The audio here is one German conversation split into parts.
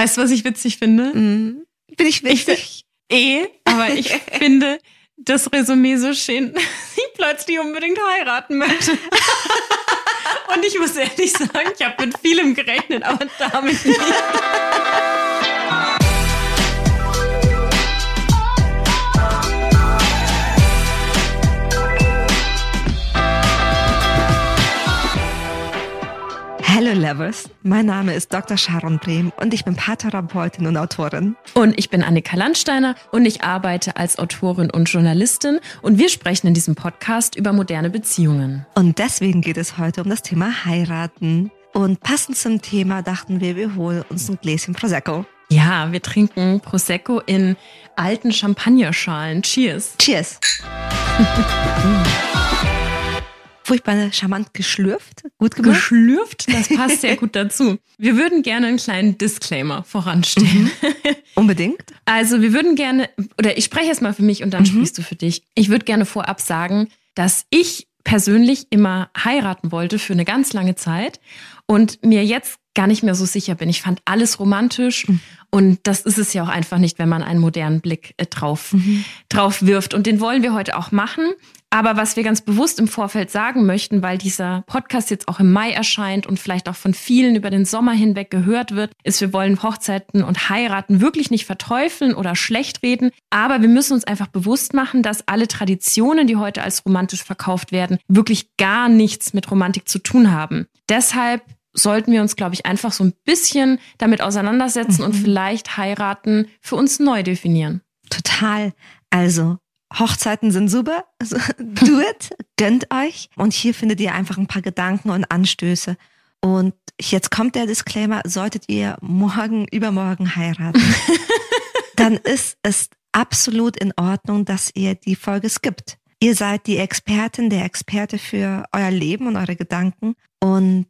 Weißt du, was ich witzig finde? Mhm. Bin ich witzig? Ich, eh, aber ich finde das Resümee so schön, dass ich plötzlich unbedingt heiraten möchte. Und ich muss ehrlich sagen, ich habe mit vielem gerechnet, aber damit nicht. Hello Lovers, mein Name ist Dr. Sharon Brehm und ich bin Paartherapeutin und Autorin. Und ich bin Annika Landsteiner und ich arbeite als Autorin und Journalistin und wir sprechen in diesem Podcast über moderne Beziehungen. Und deswegen geht es heute um das Thema Heiraten. Und passend zum Thema dachten wir, wir holen uns ein Gläschen Prosecco. Ja, wir trinken Prosecco in alten Champagnerschalen. Cheers. Cheers. furchtbar charmant geschlürft. Gut gemacht. Geschlürft, das passt sehr gut dazu. Wir würden gerne einen kleinen Disclaimer voranstellen. Mhm. Unbedingt. Also wir würden gerne, oder ich spreche jetzt mal für mich und dann mhm. sprichst du für dich. Ich würde gerne vorab sagen, dass ich persönlich immer heiraten wollte für eine ganz lange Zeit und mir jetzt gar nicht mehr so sicher bin. Ich fand alles romantisch mhm. Und das ist es ja auch einfach nicht, wenn man einen modernen Blick äh, drauf, mhm. drauf wirft. Und den wollen wir heute auch machen. Aber was wir ganz bewusst im Vorfeld sagen möchten, weil dieser Podcast jetzt auch im Mai erscheint und vielleicht auch von vielen über den Sommer hinweg gehört wird, ist, wir wollen Hochzeiten und Heiraten wirklich nicht verteufeln oder schlecht reden. Aber wir müssen uns einfach bewusst machen, dass alle Traditionen, die heute als romantisch verkauft werden, wirklich gar nichts mit Romantik zu tun haben. Deshalb sollten wir uns, glaube ich, einfach so ein bisschen damit auseinandersetzen mhm. und vielleicht heiraten für uns neu definieren. Total. Also Hochzeiten sind super. Also, do it, gönnt euch. Und hier findet ihr einfach ein paar Gedanken und Anstöße. Und jetzt kommt der Disclaimer, solltet ihr morgen, übermorgen heiraten, dann ist es absolut in Ordnung, dass ihr die Folge skippt. Ihr seid die Expertin, der Experte für euer Leben und eure Gedanken. Und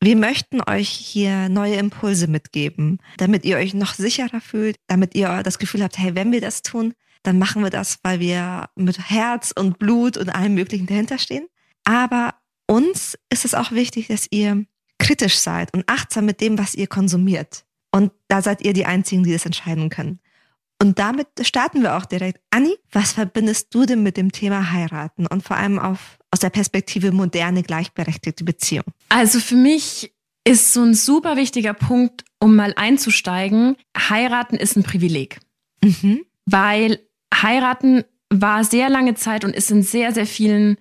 wir möchten euch hier neue Impulse mitgeben, damit ihr euch noch sicherer fühlt, damit ihr das Gefühl habt, hey, wenn wir das tun, dann machen wir das, weil wir mit Herz und Blut und allem Möglichen dahinter stehen. Aber uns ist es auch wichtig, dass ihr kritisch seid und achtsam mit dem, was ihr konsumiert. Und da seid ihr die Einzigen, die das entscheiden können. Und damit starten wir auch direkt. Anni, was verbindest du denn mit dem Thema heiraten und vor allem auf, aus der Perspektive moderne, gleichberechtigte Beziehung? Also für mich ist so ein super wichtiger Punkt, um mal einzusteigen. Heiraten ist ein Privileg. Mhm. Weil heiraten war sehr lange Zeit und ist in sehr, sehr vielen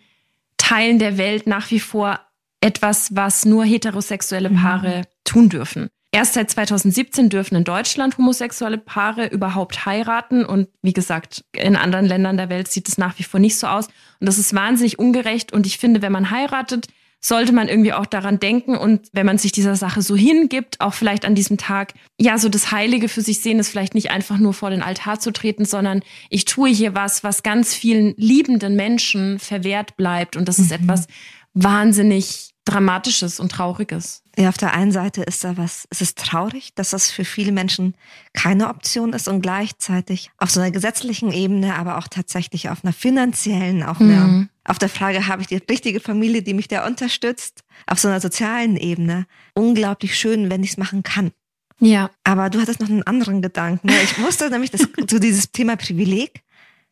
Teilen der Welt nach wie vor etwas, was nur heterosexuelle mhm. Paare mhm. tun dürfen. Erst seit 2017 dürfen in Deutschland homosexuelle Paare überhaupt heiraten. Und wie gesagt, in anderen Ländern der Welt sieht es nach wie vor nicht so aus. Und das ist wahnsinnig ungerecht. Und ich finde, wenn man heiratet, sollte man irgendwie auch daran denken und wenn man sich dieser Sache so hingibt, auch vielleicht an diesem Tag, ja, so das Heilige für sich sehen, ist vielleicht nicht einfach nur vor den Altar zu treten, sondern ich tue hier was, was ganz vielen liebenden Menschen verwehrt bleibt und das ist mhm. etwas wahnsinnig Dramatisches und Trauriges. Ja, auf der einen Seite ist da was, es ist traurig, dass das für viele Menschen keine Option ist und gleichzeitig auf so einer gesetzlichen Ebene, aber auch tatsächlich auf einer finanziellen, auch mhm. auf der Frage, habe ich die richtige Familie, die mich da unterstützt, auf so einer sozialen Ebene, unglaublich schön, wenn ich es machen kann. Ja. Aber du hattest noch einen anderen Gedanken. Ich wusste nämlich, dass so dieses Thema Privileg,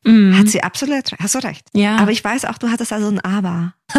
Mhm. Hat sie absolut, hast du recht. Ja. Aber ich weiß auch, du hattest also ein Aber.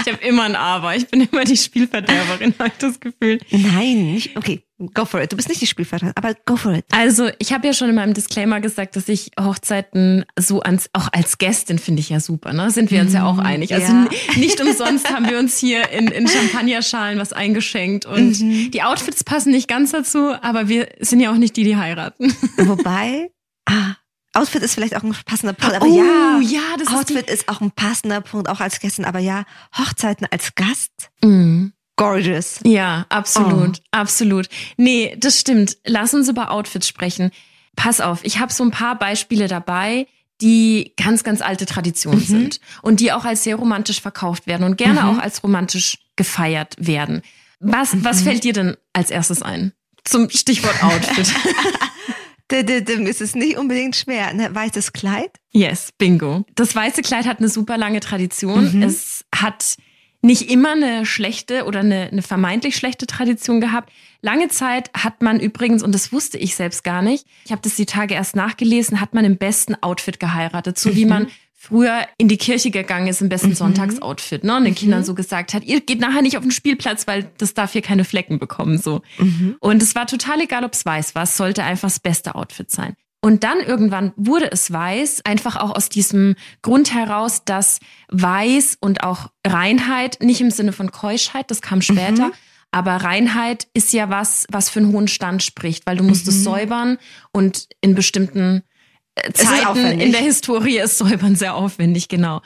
ich habe immer ein Aber. Ich bin immer die Spielverderberin, habe ich das Gefühl. Nein, nicht, okay, go for it. Du bist nicht die Spielverderberin, aber go for it. Also, ich habe ja schon in meinem Disclaimer gesagt, dass ich Hochzeiten so ans, auch als Gästin finde ich ja super, ne? Sind wir uns ja auch mhm, einig. Also ja. nicht umsonst haben wir uns hier in, in Champagnerschalen was eingeschenkt und mhm. die Outfits passen nicht ganz dazu, aber wir sind ja auch nicht die, die heiraten. Wobei, ah, Outfit ist vielleicht auch ein passender Punkt, aber oh, ja, ja das Outfit ist, ist, auch ein passender Punkt, auch als Gästin, aber ja, Hochzeiten als Gast. Mm. Gorgeous. Ja, absolut, oh. absolut. Nee, das stimmt. Lass uns über Outfits sprechen. Pass auf, ich habe so ein paar Beispiele dabei, die ganz, ganz alte Traditionen mhm. sind und die auch als sehr romantisch verkauft werden und gerne mhm. auch als romantisch gefeiert werden. Was, mhm. was fällt dir denn als erstes ein? Zum Stichwort Outfit. ist es nicht unbedingt schwer. Ein ne, weißes Kleid? Yes, bingo. Das weiße Kleid hat eine super lange Tradition. Mhm. Es hat nicht immer eine schlechte oder eine, eine vermeintlich schlechte Tradition gehabt. lange Zeit hat man übrigens, und das wusste ich selbst gar nicht, ich habe das die Tage erst nachgelesen, hat man im besten Outfit geheiratet, so wie mhm. man früher in die Kirche gegangen ist im besten mhm. Sonntagsoutfit, ne? Und den mhm. Kindern so gesagt hat, ihr geht nachher nicht auf den Spielplatz, weil das darf hier keine Flecken bekommen, so. Mhm. Und es war total egal, ob es weiß war, es sollte einfach das beste Outfit sein. Und dann irgendwann wurde es weiß, einfach auch aus diesem Grund heraus, dass weiß und auch Reinheit, nicht im Sinne von Keuschheit, das kam später, mhm. aber Reinheit ist ja was, was für einen hohen Stand spricht, weil du musst mhm. es säubern und in bestimmten Zeiten in der Historie ist Säubern sehr aufwendig, genau.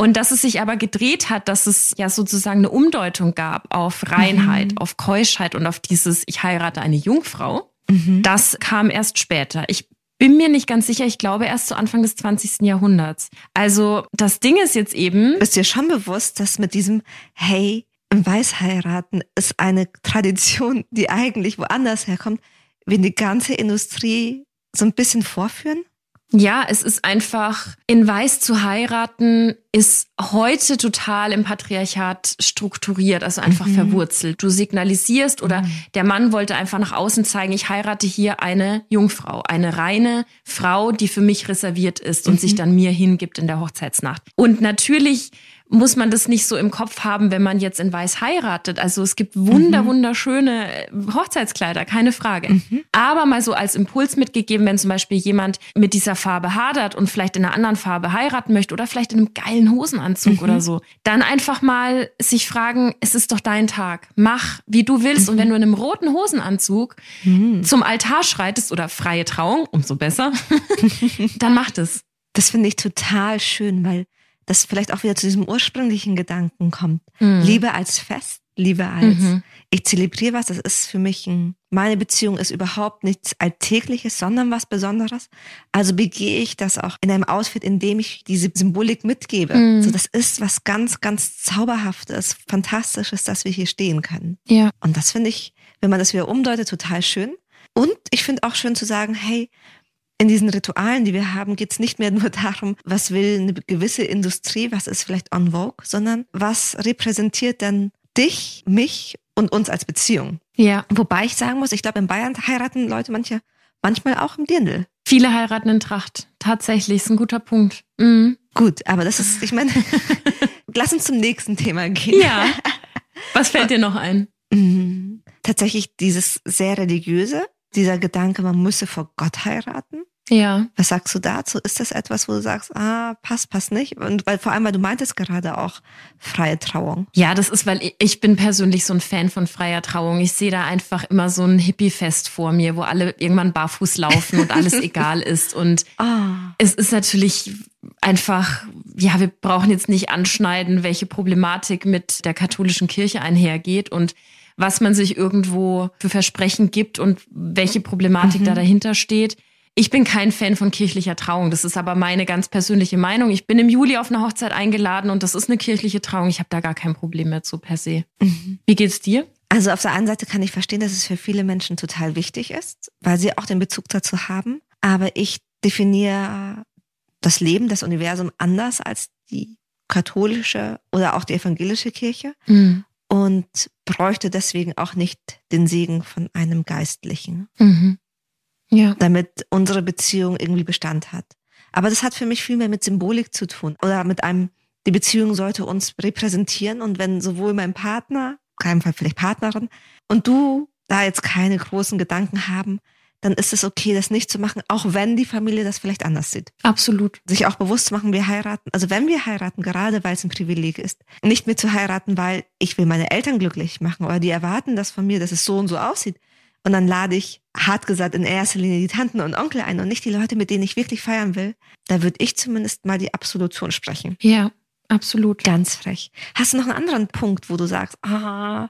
Und dass es sich aber gedreht hat, dass es ja sozusagen eine Umdeutung gab auf Reinheit, mhm. auf Keuschheit und auf dieses Ich heirate eine Jungfrau. Mhm. Das kam erst später. Ich bin mir nicht ganz sicher. Ich glaube erst zu Anfang des 20. Jahrhunderts. Also das Ding ist jetzt eben. Bist dir schon bewusst, dass mit diesem Hey, im Weißheiraten ist eine Tradition, die eigentlich woanders herkommt, wir die ganze Industrie so ein bisschen vorführen? Ja, es ist einfach, in Weiß zu heiraten, ist heute total im Patriarchat strukturiert, also einfach mhm. verwurzelt. Du signalisierst oder mhm. der Mann wollte einfach nach außen zeigen, ich heirate hier eine Jungfrau, eine reine Frau, die für mich reserviert ist und mhm. sich dann mir hingibt in der Hochzeitsnacht. Und natürlich muss man das nicht so im Kopf haben, wenn man jetzt in Weiß heiratet. Also es gibt wunder, mhm. wunderschöne äh, Hochzeitskleider, keine Frage. Mhm. Aber mal so als Impuls mitgegeben, wenn zum Beispiel jemand mit dieser Farbe hadert und vielleicht in einer anderen Farbe heiraten möchte oder vielleicht in einem geilen Hosenanzug mhm. oder so, dann einfach mal sich fragen, es ist doch dein Tag. Mach, wie du willst. Und wenn mhm. du in einem roten Hosenanzug mhm. zum Altar schreitest oder freie Trauung, umso besser, dann mach das. Das finde ich total schön, weil das vielleicht auch wieder zu diesem ursprünglichen Gedanken kommt. Mhm. Liebe als Fest, Liebe als mhm. ich zelebriere was, das ist für mich ein, meine Beziehung ist überhaupt nichts Alltägliches, sondern was Besonderes. Also begehe ich das auch in einem Outfit, in dem ich diese Symbolik mitgebe. Mhm. So, das ist was ganz, ganz Zauberhaftes, Fantastisches, dass wir hier stehen können. Ja. Und das finde ich, wenn man das wieder umdeutet, total schön. Und ich finde auch schön zu sagen, hey, in diesen Ritualen, die wir haben, geht es nicht mehr nur darum, was will eine gewisse Industrie, was ist vielleicht on vogue, sondern was repräsentiert denn dich, mich und uns als Beziehung. Ja. Wobei ich sagen muss, ich glaube, in Bayern heiraten Leute manche manchmal auch im Dirndl. Viele heiraten in Tracht. Tatsächlich, ist ein guter Punkt. Mhm. Gut, aber das ist, ich meine, lass uns zum nächsten Thema gehen. Ja. Was fällt dir noch ein? Mhm. Tatsächlich dieses sehr religiöse, dieser Gedanke, man müsse vor Gott heiraten. Ja. Was sagst du dazu? Ist das etwas, wo du sagst, ah, passt, passt nicht? Und weil vor allem, weil du meintest gerade auch freie Trauung. Ja, das ist, weil ich bin persönlich so ein Fan von freier Trauung. Ich sehe da einfach immer so ein Hippie-Fest vor mir, wo alle irgendwann barfuß laufen und alles egal ist. Und ah. es ist natürlich einfach, ja, wir brauchen jetzt nicht anschneiden, welche Problematik mit der katholischen Kirche einhergeht und was man sich irgendwo für Versprechen gibt und welche Problematik mhm. da dahinter steht. Ich bin kein Fan von kirchlicher Trauung. Das ist aber meine ganz persönliche Meinung. Ich bin im Juli auf eine Hochzeit eingeladen und das ist eine kirchliche Trauung. Ich habe da gar kein Problem mehr zu per se. Mhm. Wie geht's dir? Also auf der einen Seite kann ich verstehen, dass es für viele Menschen total wichtig ist, weil sie auch den Bezug dazu haben. Aber ich definiere das Leben, das Universum anders als die katholische oder auch die evangelische Kirche. Mhm und bräuchte deswegen auch nicht den Segen von einem Geistlichen. Mhm. Ja. Damit unsere Beziehung irgendwie Bestand hat. Aber das hat für mich viel mehr mit Symbolik zu tun oder mit einem, die Beziehung sollte uns repräsentieren und wenn sowohl mein Partner, keinem Fall vielleicht Partnerin, und du da jetzt keine großen Gedanken haben, dann ist es okay, das nicht zu machen, auch wenn die Familie das vielleicht anders sieht. Absolut. Sich auch bewusst zu machen, wir heiraten, also wenn wir heiraten, gerade weil es ein Privileg ist, nicht mehr zu heiraten, weil ich will meine Eltern glücklich machen oder die erwarten das von mir, dass es so und so aussieht. Und dann lade ich, hart gesagt, in erster Linie die Tanten und Onkel ein und nicht die Leute, mit denen ich wirklich feiern will. Da würde ich zumindest mal die Absolution sprechen. Ja, absolut. Ganz frech. Hast du noch einen anderen Punkt, wo du sagst, ah,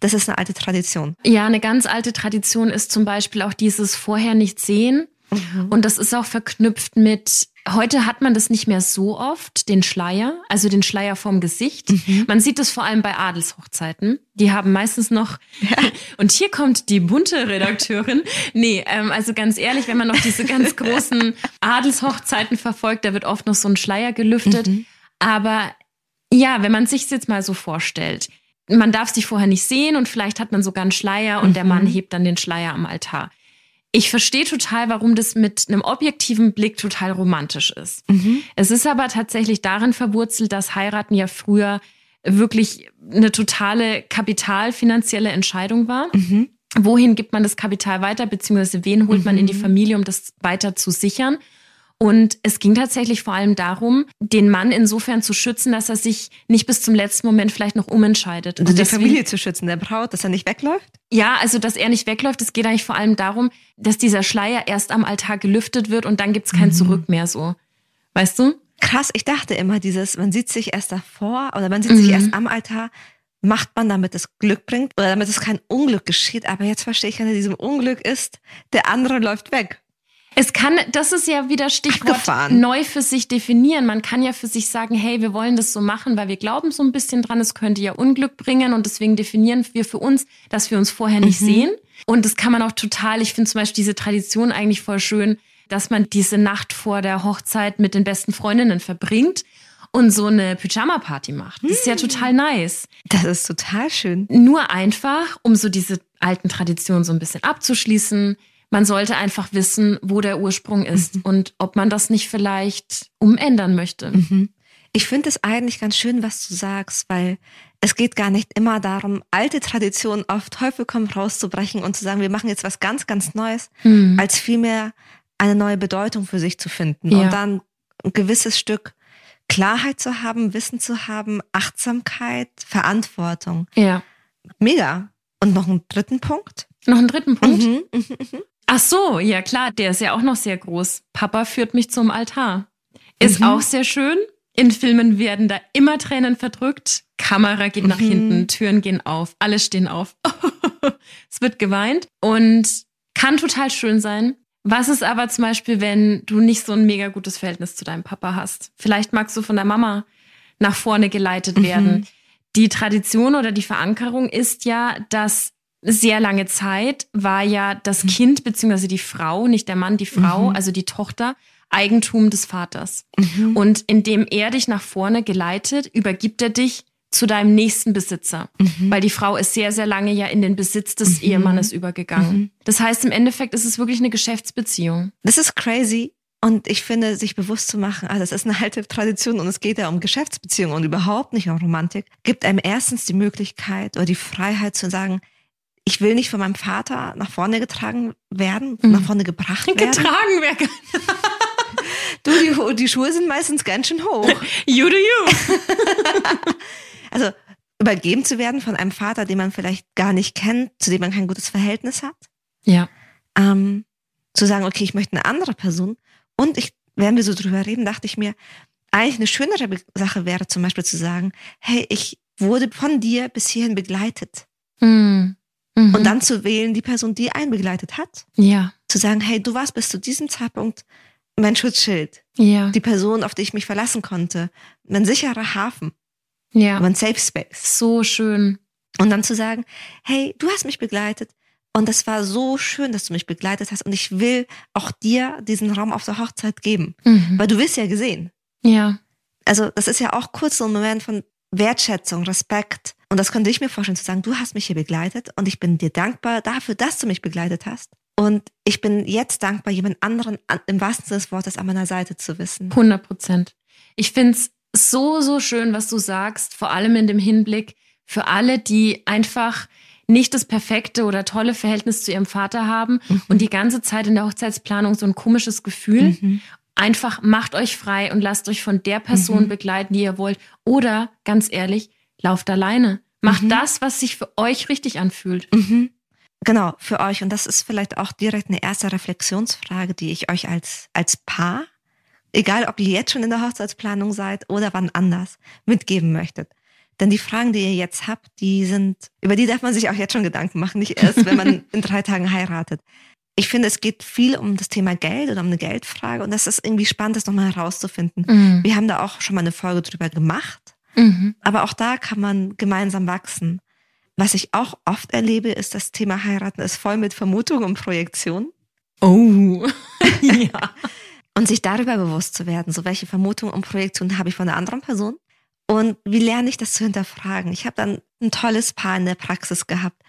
das ist eine alte Tradition. Ja, eine ganz alte Tradition ist zum Beispiel auch dieses vorher nicht sehen. Mhm. Und das ist auch verknüpft mit, heute hat man das nicht mehr so oft, den Schleier, also den Schleier vorm Gesicht. Mhm. Man sieht das vor allem bei Adelshochzeiten. Die haben meistens noch, ja. und hier kommt die bunte Redakteurin. Nee, ähm, also ganz ehrlich, wenn man noch diese ganz großen Adelshochzeiten verfolgt, da wird oft noch so ein Schleier gelüftet. Mhm. Aber ja, wenn man sich jetzt mal so vorstellt, man darf sich vorher nicht sehen und vielleicht hat man sogar einen Schleier und mhm. der Mann hebt dann den Schleier am Altar. Ich verstehe total, warum das mit einem objektiven Blick total romantisch ist. Mhm. Es ist aber tatsächlich darin verwurzelt, dass heiraten ja früher wirklich eine totale kapitalfinanzielle Entscheidung war. Mhm. Wohin gibt man das Kapital weiter, beziehungsweise wen holt man in die mhm. Familie, um das weiter zu sichern? Und es ging tatsächlich vor allem darum, den Mann insofern zu schützen, dass er sich nicht bis zum letzten Moment vielleicht noch umentscheidet. Also die Familie zu schützen, der Braut, dass er nicht wegläuft? Ja, also dass er nicht wegläuft. Es geht eigentlich vor allem darum, dass dieser Schleier erst am Altar gelüftet wird und dann gibt's kein mhm. Zurück mehr so. Weißt du? Krass, ich dachte immer dieses, man sieht sich erst davor oder man sieht mhm. sich erst am Altar macht man, damit es Glück bringt oder damit es kein Unglück geschieht. Aber jetzt verstehe ich, wenn er diesem Unglück ist, der andere läuft weg. Es kann, das ist ja wieder Stichwort Abgefahren. neu für sich definieren. Man kann ja für sich sagen, hey, wir wollen das so machen, weil wir glauben so ein bisschen dran, es könnte ja Unglück bringen und deswegen definieren wir für uns, dass wir uns vorher nicht mhm. sehen. Und das kann man auch total, ich finde zum Beispiel diese Tradition eigentlich voll schön, dass man diese Nacht vor der Hochzeit mit den besten Freundinnen verbringt und so eine Pyjama-Party macht. Das ist ja hm. total nice. Das ist total schön. Nur einfach, um so diese alten Traditionen so ein bisschen abzuschließen. Man sollte einfach wissen, wo der Ursprung ist mhm. und ob man das nicht vielleicht umändern möchte. Mhm. Ich finde es eigentlich ganz schön, was du sagst, weil es geht gar nicht immer darum, alte Traditionen auf Teufel komm rauszubrechen und zu sagen, wir machen jetzt was ganz, ganz Neues, mhm. als vielmehr eine neue Bedeutung für sich zu finden ja. und dann ein gewisses Stück Klarheit zu haben, Wissen zu haben, Achtsamkeit, Verantwortung. Ja. Mega. Und noch einen dritten Punkt? Noch einen dritten Punkt? Mhm, mhm, mhm. Ach so, ja klar, der ist ja auch noch sehr groß. Papa führt mich zum Altar. Ist mhm. auch sehr schön. In Filmen werden da immer Tränen verdrückt. Kamera geht nach mhm. hinten, Türen gehen auf, alle stehen auf. es wird geweint und kann total schön sein. Was ist aber zum Beispiel, wenn du nicht so ein mega gutes Verhältnis zu deinem Papa hast? Vielleicht magst du von der Mama nach vorne geleitet mhm. werden. Die Tradition oder die Verankerung ist ja, dass sehr lange Zeit war ja das mhm. Kind beziehungsweise die Frau, nicht der Mann, die Frau, mhm. also die Tochter, Eigentum des Vaters. Mhm. Und indem er dich nach vorne geleitet, übergibt er dich zu deinem nächsten Besitzer. Mhm. Weil die Frau ist sehr, sehr lange ja in den Besitz des mhm. Ehemannes übergegangen. Mhm. Das heißt, im Endeffekt ist es wirklich eine Geschäftsbeziehung. Das ist crazy. Und ich finde, sich bewusst zu machen, ah, das ist eine alte Tradition und es geht ja um Geschäftsbeziehungen und überhaupt nicht um Romantik, gibt einem erstens die Möglichkeit oder die Freiheit zu sagen, ich will nicht von meinem Vater nach vorne getragen werden, mhm. nach vorne gebracht werden. Getragen werden. du, die, die Schuhe sind meistens ganz schön hoch. You do you. Also übergeben zu werden von einem Vater, den man vielleicht gar nicht kennt, zu dem man kein gutes Verhältnis hat. Ja. Ähm, zu sagen, okay, ich möchte eine andere Person. Und ich, während wir so drüber reden, dachte ich mir, eigentlich eine schönere Sache wäre zum Beispiel zu sagen, hey, ich wurde von dir bis hierhin begleitet. Mhm. Mhm. Und dann zu wählen, die Person, die einen begleitet hat. Ja. Zu sagen, hey, du warst bis zu diesem Zeitpunkt mein Schutzschild. Ja. Die Person, auf die ich mich verlassen konnte. Mein sicherer Hafen. Ja. Aber ein Safe Space. So schön. Und dann zu sagen, hey, du hast mich begleitet. Und das war so schön, dass du mich begleitet hast. Und ich will auch dir diesen Raum auf der Hochzeit geben. Mhm. Weil du wirst ja gesehen. Ja. Also, das ist ja auch kurz so ein Moment von Wertschätzung, Respekt. Und das könnte ich mir vorstellen, zu sagen, du hast mich hier begleitet und ich bin dir dankbar dafür, dass du mich begleitet hast. Und ich bin jetzt dankbar, jemand anderen im wahrsten Sinne des Wortes an meiner Seite zu wissen. 100 Prozent. Ich finde es so, so schön, was du sagst, vor allem in dem Hinblick für alle, die einfach nicht das perfekte oder tolle Verhältnis zu ihrem Vater haben mhm. und die ganze Zeit in der Hochzeitsplanung so ein komisches Gefühl. Mhm. Einfach macht euch frei und lasst euch von der Person mhm. begleiten, die ihr wollt. Oder ganz ehrlich, lauft alleine. Macht mhm. das, was sich für euch richtig anfühlt. Mhm. Genau, für euch. Und das ist vielleicht auch direkt eine erste Reflexionsfrage, die ich euch als, als Paar egal ob ihr jetzt schon in der Hochzeitsplanung seid oder wann anders, mitgeben möchtet. Denn die Fragen, die ihr jetzt habt, die sind, über die darf man sich auch jetzt schon Gedanken machen, nicht erst, wenn man in drei Tagen heiratet. Ich finde, es geht viel um das Thema Geld oder um eine Geldfrage und das ist irgendwie spannend, das nochmal herauszufinden. Mhm. Wir haben da auch schon mal eine Folge drüber gemacht, mhm. aber auch da kann man gemeinsam wachsen. Was ich auch oft erlebe, ist das Thema Heiraten ist voll mit Vermutung und Projektion. Oh, ja. Und sich darüber bewusst zu werden, so welche Vermutungen und Projektionen habe ich von einer anderen Person Und wie lerne ich das zu hinterfragen? Ich habe dann ein tolles Paar in der Praxis gehabt.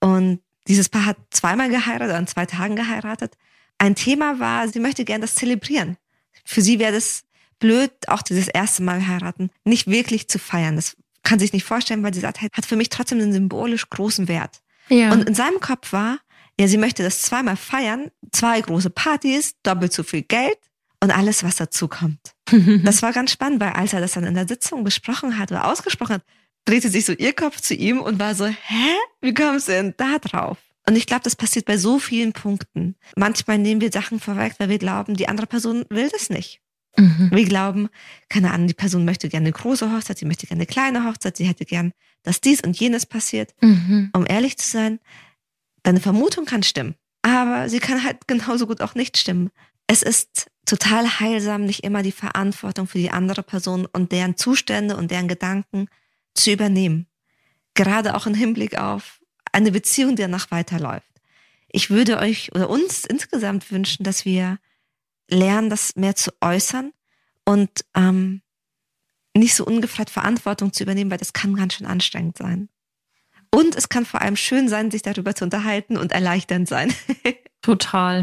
Und dieses Paar hat zweimal geheiratet, an zwei Tagen geheiratet. Ein Thema war, sie möchte gerne das zelebrieren. Für sie wäre das blöd, auch dieses erste Mal heiraten, nicht wirklich zu feiern. Das kann sich nicht vorstellen, weil sie sagt, hat für mich trotzdem einen symbolisch großen Wert. Ja. Und in seinem Kopf war, ja, sie möchte das zweimal feiern, zwei große Partys, doppelt so viel Geld und alles, was dazu kommt. das war ganz spannend, weil als er das dann in der Sitzung besprochen hat oder ausgesprochen hat, drehte sich so ihr Kopf zu ihm und war so, hä? Wie kommst du denn da drauf? Und ich glaube, das passiert bei so vielen Punkten. Manchmal nehmen wir Sachen vorweg, weil wir glauben, die andere Person will das nicht. Mhm. Wir glauben, keine Ahnung, die Person möchte gerne eine große Hochzeit, sie möchte gerne eine kleine Hochzeit, sie hätte gern, dass dies und jenes passiert. Mhm. Um ehrlich zu sein, deine Vermutung kann stimmen, aber sie kann halt genauso gut auch nicht stimmen. Es ist total heilsam, nicht immer die Verantwortung für die andere Person und deren Zustände und deren Gedanken zu übernehmen. Gerade auch im Hinblick auf eine Beziehung, die danach weiterläuft. Ich würde euch oder uns insgesamt wünschen, dass wir lernen, das mehr zu äußern und ähm, nicht so ungefragt Verantwortung zu übernehmen, weil das kann ganz schön anstrengend sein. Und es kann vor allem schön sein, sich darüber zu unterhalten und erleichternd sein. Total.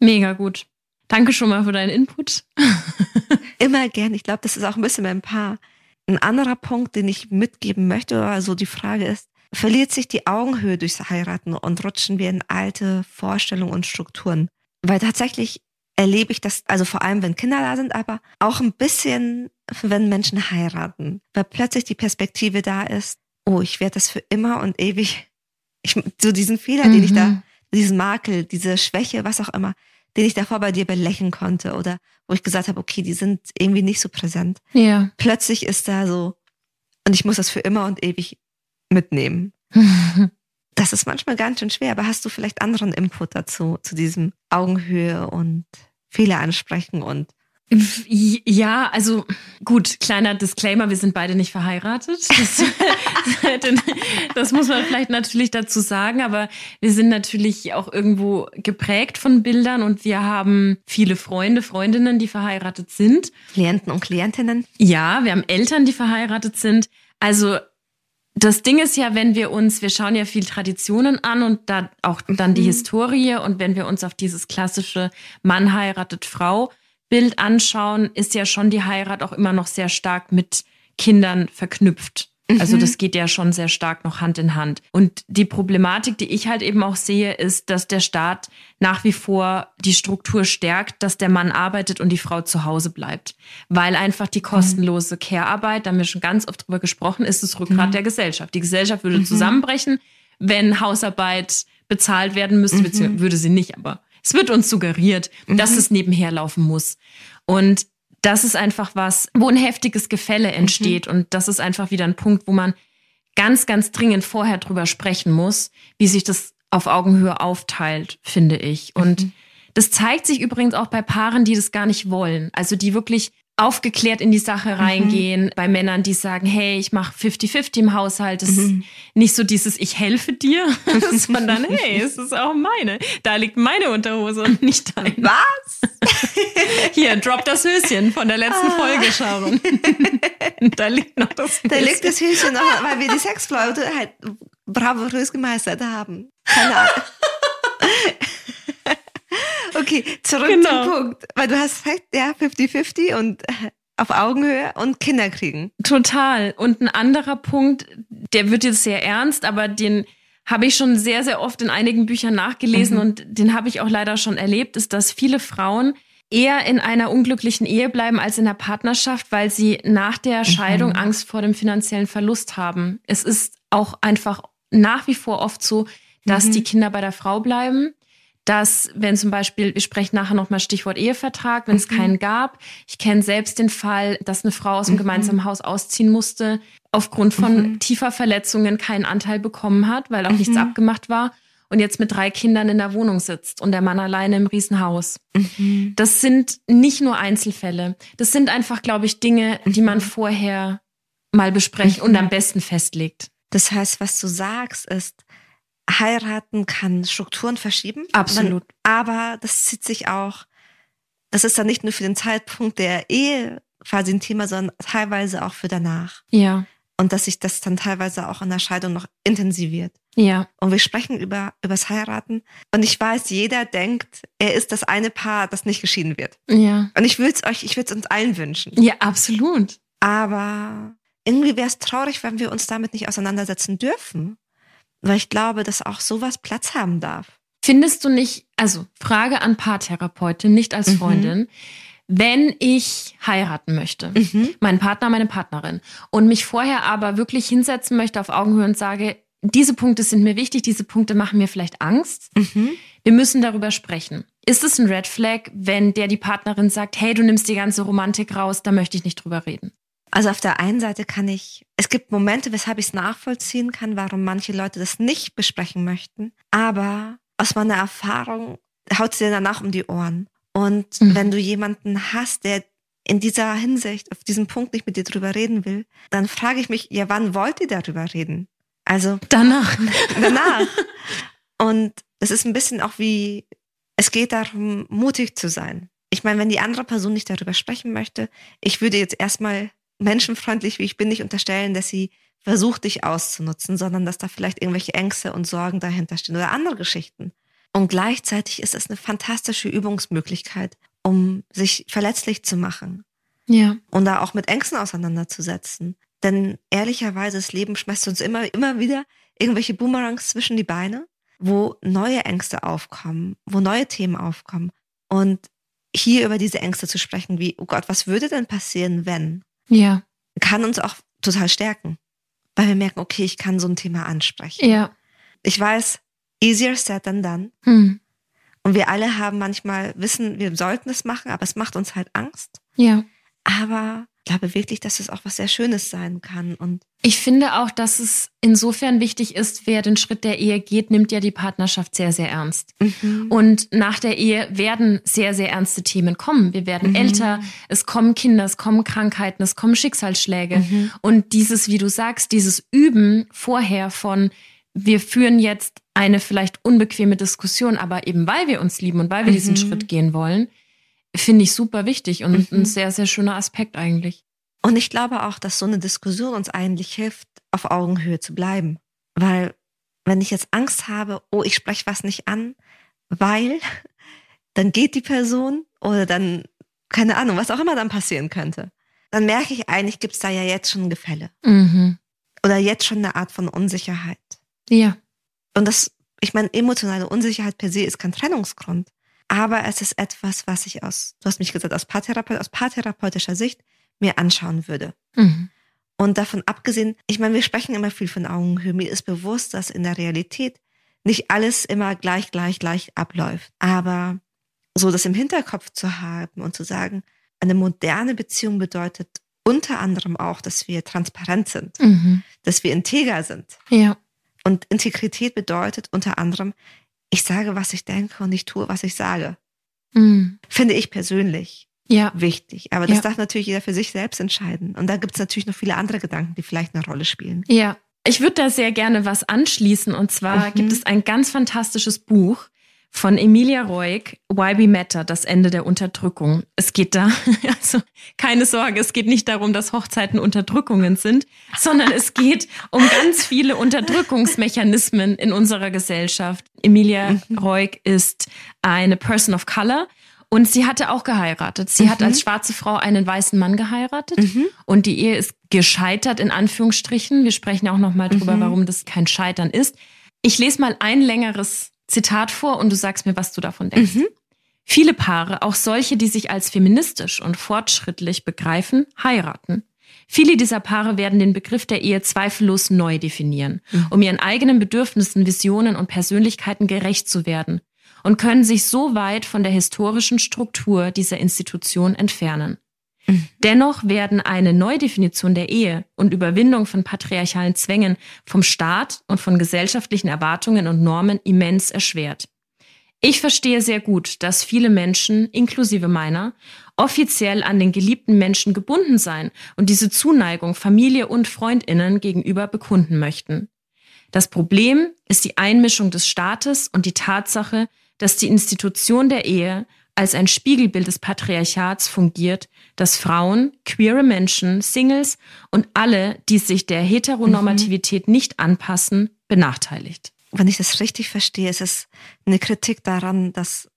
Mega gut. Danke schon mal für deinen Input. Immer gern. Ich glaube, das ist auch ein bisschen mein Paar. Ein anderer Punkt, den ich mitgeben möchte, also die Frage ist, verliert sich die Augenhöhe durchs Heiraten und rutschen wir in alte Vorstellungen und Strukturen? Weil tatsächlich erlebe ich das, also vor allem, wenn Kinder da sind, aber auch ein bisschen, wenn Menschen heiraten, weil plötzlich die Perspektive da ist, oh, ich werde das für immer und ewig, ich, so diesen Fehler, mhm. den ich da, mhm. diesen Makel, diese Schwäche, was auch immer, den ich davor bei dir belächeln konnte oder wo ich gesagt habe, okay, die sind irgendwie nicht so präsent. Ja. Plötzlich ist da so, und ich muss das für immer und ewig mitnehmen. das ist manchmal ganz schön schwer, aber hast du vielleicht anderen Input dazu, zu diesem Augenhöhe und Fehler ansprechen und ja, also gut, kleiner Disclaimer, wir sind beide nicht verheiratet. Das, das, muss man vielleicht natürlich dazu sagen, aber wir sind natürlich auch irgendwo geprägt von Bildern und wir haben viele Freunde, Freundinnen, die verheiratet sind. Klienten und Klientinnen. Ja, wir haben Eltern, die verheiratet sind. Also das Ding ist ja, wenn wir uns, wir schauen ja viel Traditionen an und da auch dann die mhm. Historie und wenn wir uns auf dieses klassische Mann heiratet Frau Bild anschauen, ist ja schon die Heirat auch immer noch sehr stark mit Kindern verknüpft. Also mhm. das geht ja schon sehr stark noch Hand in Hand. Und die Problematik, die ich halt eben auch sehe, ist, dass der Staat nach wie vor die Struktur stärkt, dass der Mann arbeitet und die Frau zu Hause bleibt. Weil einfach die kostenlose Care-Arbeit, da haben wir schon ganz oft drüber gesprochen, ist das Rückgrat mhm. der Gesellschaft. Die Gesellschaft würde mhm. zusammenbrechen, wenn Hausarbeit bezahlt werden müsste, mhm. beziehungsweise würde sie nicht, aber es wird uns suggeriert, dass mhm. es nebenher laufen muss. Und das ist einfach was, wo ein heftiges Gefälle entsteht. Mhm. Und das ist einfach wieder ein Punkt, wo man ganz, ganz dringend vorher drüber sprechen muss, wie sich das auf Augenhöhe aufteilt, finde ich. Und mhm. das zeigt sich übrigens auch bei Paaren, die das gar nicht wollen. Also die wirklich aufgeklärt in die Sache mhm. reingehen. Mhm. Bei Männern, die sagen, hey, ich mache 50-50 im Haushalt. Das mhm. ist nicht so dieses, ich helfe dir, sondern hey, es ist auch meine. Da liegt meine Unterhose und nicht deine. Was? Hier, drop das Höschen von der letzten ah. Folge, Sharon. da liegt noch das Höschen. Da liegt das Höschen noch, weil wir die Sexflaute halt bravourös gemeistert haben. Keine Ahnung. Okay, zurück genau. zum Punkt. Weil du hast recht, ja, 50-50 und äh, auf Augenhöhe und Kinder kriegen. Total. Und ein anderer Punkt, der wird jetzt sehr ernst, aber den habe ich schon sehr, sehr oft in einigen Büchern nachgelesen mhm. und den habe ich auch leider schon erlebt, ist, dass viele Frauen eher in einer unglücklichen Ehe bleiben als in der Partnerschaft, weil sie nach der Scheidung mhm. Angst vor dem finanziellen Verlust haben. Es ist auch einfach nach wie vor oft so, dass mhm. die Kinder bei der Frau bleiben dass wenn zum Beispiel, wir sprechen nachher nochmal Stichwort Ehevertrag, wenn es mhm. keinen gab. Ich kenne selbst den Fall, dass eine Frau aus dem mhm. gemeinsamen Haus ausziehen musste, aufgrund von mhm. tiefer Verletzungen keinen Anteil bekommen hat, weil auch nichts mhm. abgemacht war und jetzt mit drei Kindern in der Wohnung sitzt und der Mann alleine im Riesenhaus. Mhm. Das sind nicht nur Einzelfälle. Das sind einfach, glaube ich, Dinge, die man vorher mal besprechen und am besten festlegt. Das heißt, was du sagst, ist, heiraten kann Strukturen verschieben. Absolut. aber das zieht sich auch, das ist dann nicht nur für den Zeitpunkt der Ehe quasi ein Thema, sondern teilweise auch für danach. Ja. Und dass sich das dann teilweise auch in der Scheidung noch intensiviert. Ja. Und wir sprechen über übers Heiraten. Und ich weiß, jeder denkt, er ist das eine Paar, das nicht geschieden wird. Ja. Und ich will es euch, ich will es uns allen wünschen. Ja, absolut. Aber irgendwie wäre es traurig, wenn wir uns damit nicht auseinandersetzen dürfen. Weil ich glaube, dass auch sowas Platz haben darf. Findest du nicht, also Frage an Paartherapeutin, nicht als Mhm. Freundin, wenn ich heiraten möchte, Mhm. meinen Partner, meine Partnerin, und mich vorher aber wirklich hinsetzen möchte auf Augenhöhe und sage, diese Punkte sind mir wichtig, diese Punkte machen mir vielleicht Angst. Mhm. Wir müssen darüber sprechen. Ist es ein Red Flag, wenn der die Partnerin sagt, hey, du nimmst die ganze Romantik raus, da möchte ich nicht drüber reden? Also auf der einen Seite kann ich, es gibt Momente, weshalb ich es nachvollziehen kann, warum manche Leute das nicht besprechen möchten. Aber aus meiner Erfahrung haut sie dir danach um die Ohren. Und Mhm. wenn du jemanden hast, der in dieser Hinsicht, auf diesem Punkt nicht mit dir drüber reden will, dann frage ich mich, ja, wann wollt ihr darüber reden? Also Danach. danach. Und es ist ein bisschen auch wie, es geht darum, mutig zu sein. Ich meine, wenn die andere Person nicht darüber sprechen möchte, ich würde jetzt erstmal menschenfreundlich, wie ich bin, nicht unterstellen, dass sie versucht, dich auszunutzen, sondern dass da vielleicht irgendwelche Ängste und Sorgen dahinter stehen oder andere Geschichten. Und gleichzeitig ist es eine fantastische Übungsmöglichkeit, um sich verletzlich zu machen Ja. und da auch mit Ängsten auseinanderzusetzen. Denn ehrlicherweise, das Leben schmeißt uns immer, immer wieder irgendwelche Boomerangs zwischen die Beine, wo neue Ängste aufkommen, wo neue Themen aufkommen. Und hier über diese Ängste zu sprechen, wie, oh Gott, was würde denn passieren, wenn, Ja. kann uns auch total stärken. Weil wir merken, okay, ich kann so ein Thema ansprechen. Ja. Ich weiß, easier said than done. Hm. Und wir alle haben manchmal wissen, wir sollten es machen, aber es macht uns halt Angst. Ja. Aber glaube wirklich, dass es auch was sehr Schönes sein kann. Und Ich finde auch, dass es insofern wichtig ist, wer den Schritt der Ehe geht, nimmt ja die Partnerschaft sehr, sehr ernst. Und nach der Ehe werden sehr, sehr ernste Themen kommen. Wir werden Mhm. älter, es kommen Kinder, es kommen Krankheiten, es kommen Schicksalsschläge. Mhm. Und dieses, wie du sagst, dieses Üben vorher von, wir führen jetzt eine vielleicht unbequeme Diskussion, aber eben weil wir uns lieben und weil wir diesen Mhm. Schritt gehen wollen, finde ich super wichtig und Mhm. ein sehr, sehr schöner Aspekt eigentlich. Und ich glaube auch, dass so eine Diskussion uns eigentlich hilft, auf Augenhöhe zu bleiben. Weil wenn ich jetzt Angst habe, oh, ich spreche was nicht an, weil dann geht die Person oder dann, keine Ahnung, was auch immer dann passieren könnte, dann merke ich eigentlich, gibt es da ja jetzt schon Gefälle. Mhm. Oder jetzt schon eine Art von Unsicherheit. Ja. Und das, ich meine, emotionale Unsicherheit per se ist kein Trennungsgrund. Aber es ist etwas, was ich aus, du hast mich gesagt, aus, Paartherapeut, aus paartherapeutischer Sicht mir anschauen würde. Mhm. Und davon abgesehen, ich meine, wir sprechen immer viel von Augenhöhe. Mir ist bewusst, dass in der Realität nicht alles immer gleich, gleich, gleich abläuft. Aber so das im Hinterkopf zu haben und zu sagen, eine moderne Beziehung bedeutet unter anderem auch, dass wir transparent sind, Mhm. dass wir integer sind. Ja. Und Integrität bedeutet unter anderem, ich sage, was ich denke und ich tue, was ich sage. Mhm. Finde ich persönlich Ja. wichtig. Aber das Ja. darf natürlich jeder für sich selbst entscheiden. Und da gibt es natürlich noch viele andere Gedanken, die vielleicht eine Rolle spielen. Ja. Ich würde da sehr gerne was anschließen. Und zwar Mhm. gibt es ein ganz fantastisches Buch von Emilia Roig, Why We Matter, das Ende der Unterdrückung. Es geht da, also keine Sorge, es geht nicht darum, dass Hochzeiten Unterdrückungen sind, sondern es geht um ganz viele Unterdrückungsmechanismen in unserer Gesellschaft. Emilia Roig ist eine Person of Color und sie hatte auch geheiratet. Sie hat Mhm. als schwarze Frau einen weißen Mann geheiratet Mhm. und die Ehe ist gescheitert in Anführungsstrichen. Wir sprechen auch noch mal drüber, Mhm. warum das kein Scheitern ist. Ich lese mal ein längeres Zitat vor und du sagst mir, was du davon denkst. Mhm. Viele Paare, auch solche, die sich als feministisch und fortschrittlich begreifen, heiraten. Viele dieser Paare werden den Begriff der Ehe zweifellos neu definieren, um ihren eigenen Bedürfnissen, Visionen und Persönlichkeiten gerecht zu werden und können sich so weit von der historischen Struktur dieser Institution entfernen. Dennoch werden eine Neudefinition der Ehe und Überwindung von patriarchalen Zwängen vom Staat und von gesellschaftlichen Erwartungen und Normen immens erschwert. Ich verstehe sehr gut, dass viele Menschen, inklusive meiner, offiziell an den geliebten Menschen gebunden sein und diese Zuneigung Familie und Freundinnen gegenüber bekunden möchten. Das Problem ist die Einmischung des Staates und die Tatsache, dass die Institution der Ehe als ein Spiegelbild des Patriarchats fungiert, das Frauen, queere Menschen, Singles und alle, die sich der Heteronormativität mhm. nicht anpassen, benachteiligt. Wenn ich das richtig verstehe, ist es eine Kritik daran, dass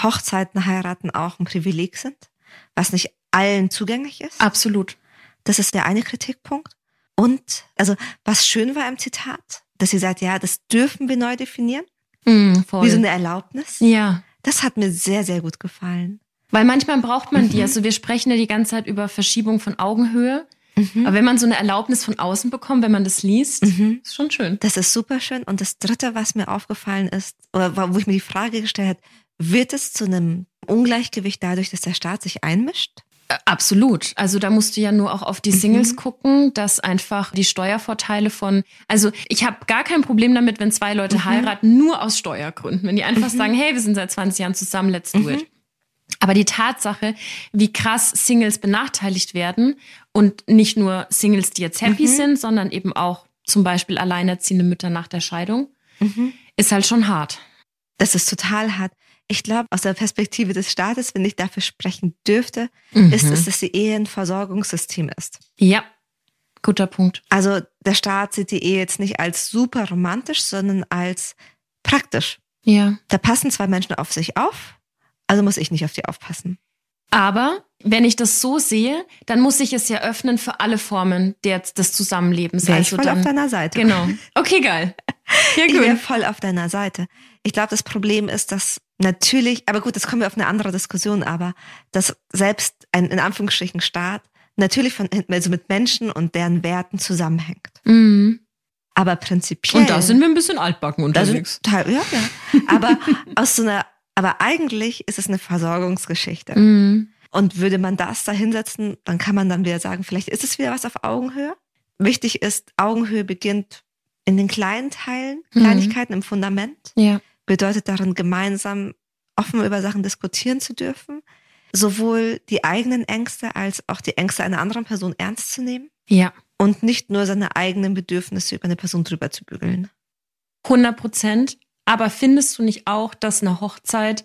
Hochzeiten, heiraten auch ein Privileg sind, was nicht allen zugänglich ist. Absolut. Das ist der eine Kritikpunkt. Und, also, was schön war im Zitat, dass sie sagt, ja, das dürfen wir neu definieren. Mm, Wie so eine Erlaubnis. Ja. Das hat mir sehr, sehr gut gefallen. Weil manchmal braucht man die. Mhm. Also wir sprechen ja die ganze Zeit über Verschiebung von Augenhöhe. Mhm. Aber wenn man so eine Erlaubnis von außen bekommt, wenn man das liest, mhm. ist schon schön. Das ist super schön. Und das Dritte, was mir aufgefallen ist, oder wo ich mir die Frage gestellt habe, wird es zu einem Ungleichgewicht dadurch, dass der Staat sich einmischt? Absolut. Also da musst du ja nur auch auf die Singles mhm. gucken, dass einfach die Steuervorteile von, also ich habe gar kein Problem damit, wenn zwei Leute mhm. heiraten, nur aus Steuergründen. Wenn die einfach mhm. sagen, hey, wir sind seit 20 Jahren zusammen, let's do it. Mhm. Aber die Tatsache, wie krass Singles benachteiligt werden und nicht nur Singles, die jetzt happy mhm. sind, sondern eben auch zum Beispiel alleinerziehende Mütter nach der Scheidung, mhm. ist halt schon hart. Das ist total hart. Ich glaube, aus der Perspektive des Staates, wenn ich dafür sprechen dürfte, mhm. ist es, dass die Ehe ein Versorgungssystem ist. Ja, guter Punkt. Also der Staat sieht die Ehe jetzt nicht als super romantisch, sondern als praktisch. Ja. Da passen zwei Menschen auf sich auf, also muss ich nicht auf die aufpassen. Aber wenn ich das so sehe, dann muss ich es ja öffnen für alle Formen der, des Zusammenlebens. Also ich voll dann, auf deiner Seite. Genau. Okay, geil. Ja, gut. Ich wäre voll auf deiner Seite. Ich glaube, das Problem ist, dass natürlich, aber gut, das kommen wir auf eine andere Diskussion, aber dass selbst ein in Anführungsstrichen Staat natürlich von also mit Menschen und deren Werten zusammenhängt. Mhm. Aber prinzipiell. Und da sind wir ein bisschen altbacken unterwegs. Sind, ja, ja. Aber aus so einer, aber eigentlich ist es eine Versorgungsgeschichte. Mhm. Und würde man das da hinsetzen, dann kann man dann wieder sagen, vielleicht ist es wieder was auf Augenhöhe. Wichtig ist, Augenhöhe beginnt in den kleinen Teilen, mhm. Kleinigkeiten mhm. im Fundament. Ja bedeutet darin, gemeinsam offen über Sachen diskutieren zu dürfen, sowohl die eigenen Ängste als auch die Ängste einer anderen Person ernst zu nehmen. Ja. Und nicht nur seine eigenen Bedürfnisse über eine Person drüber zu bügeln. 100 Prozent. Aber findest du nicht auch, dass eine Hochzeit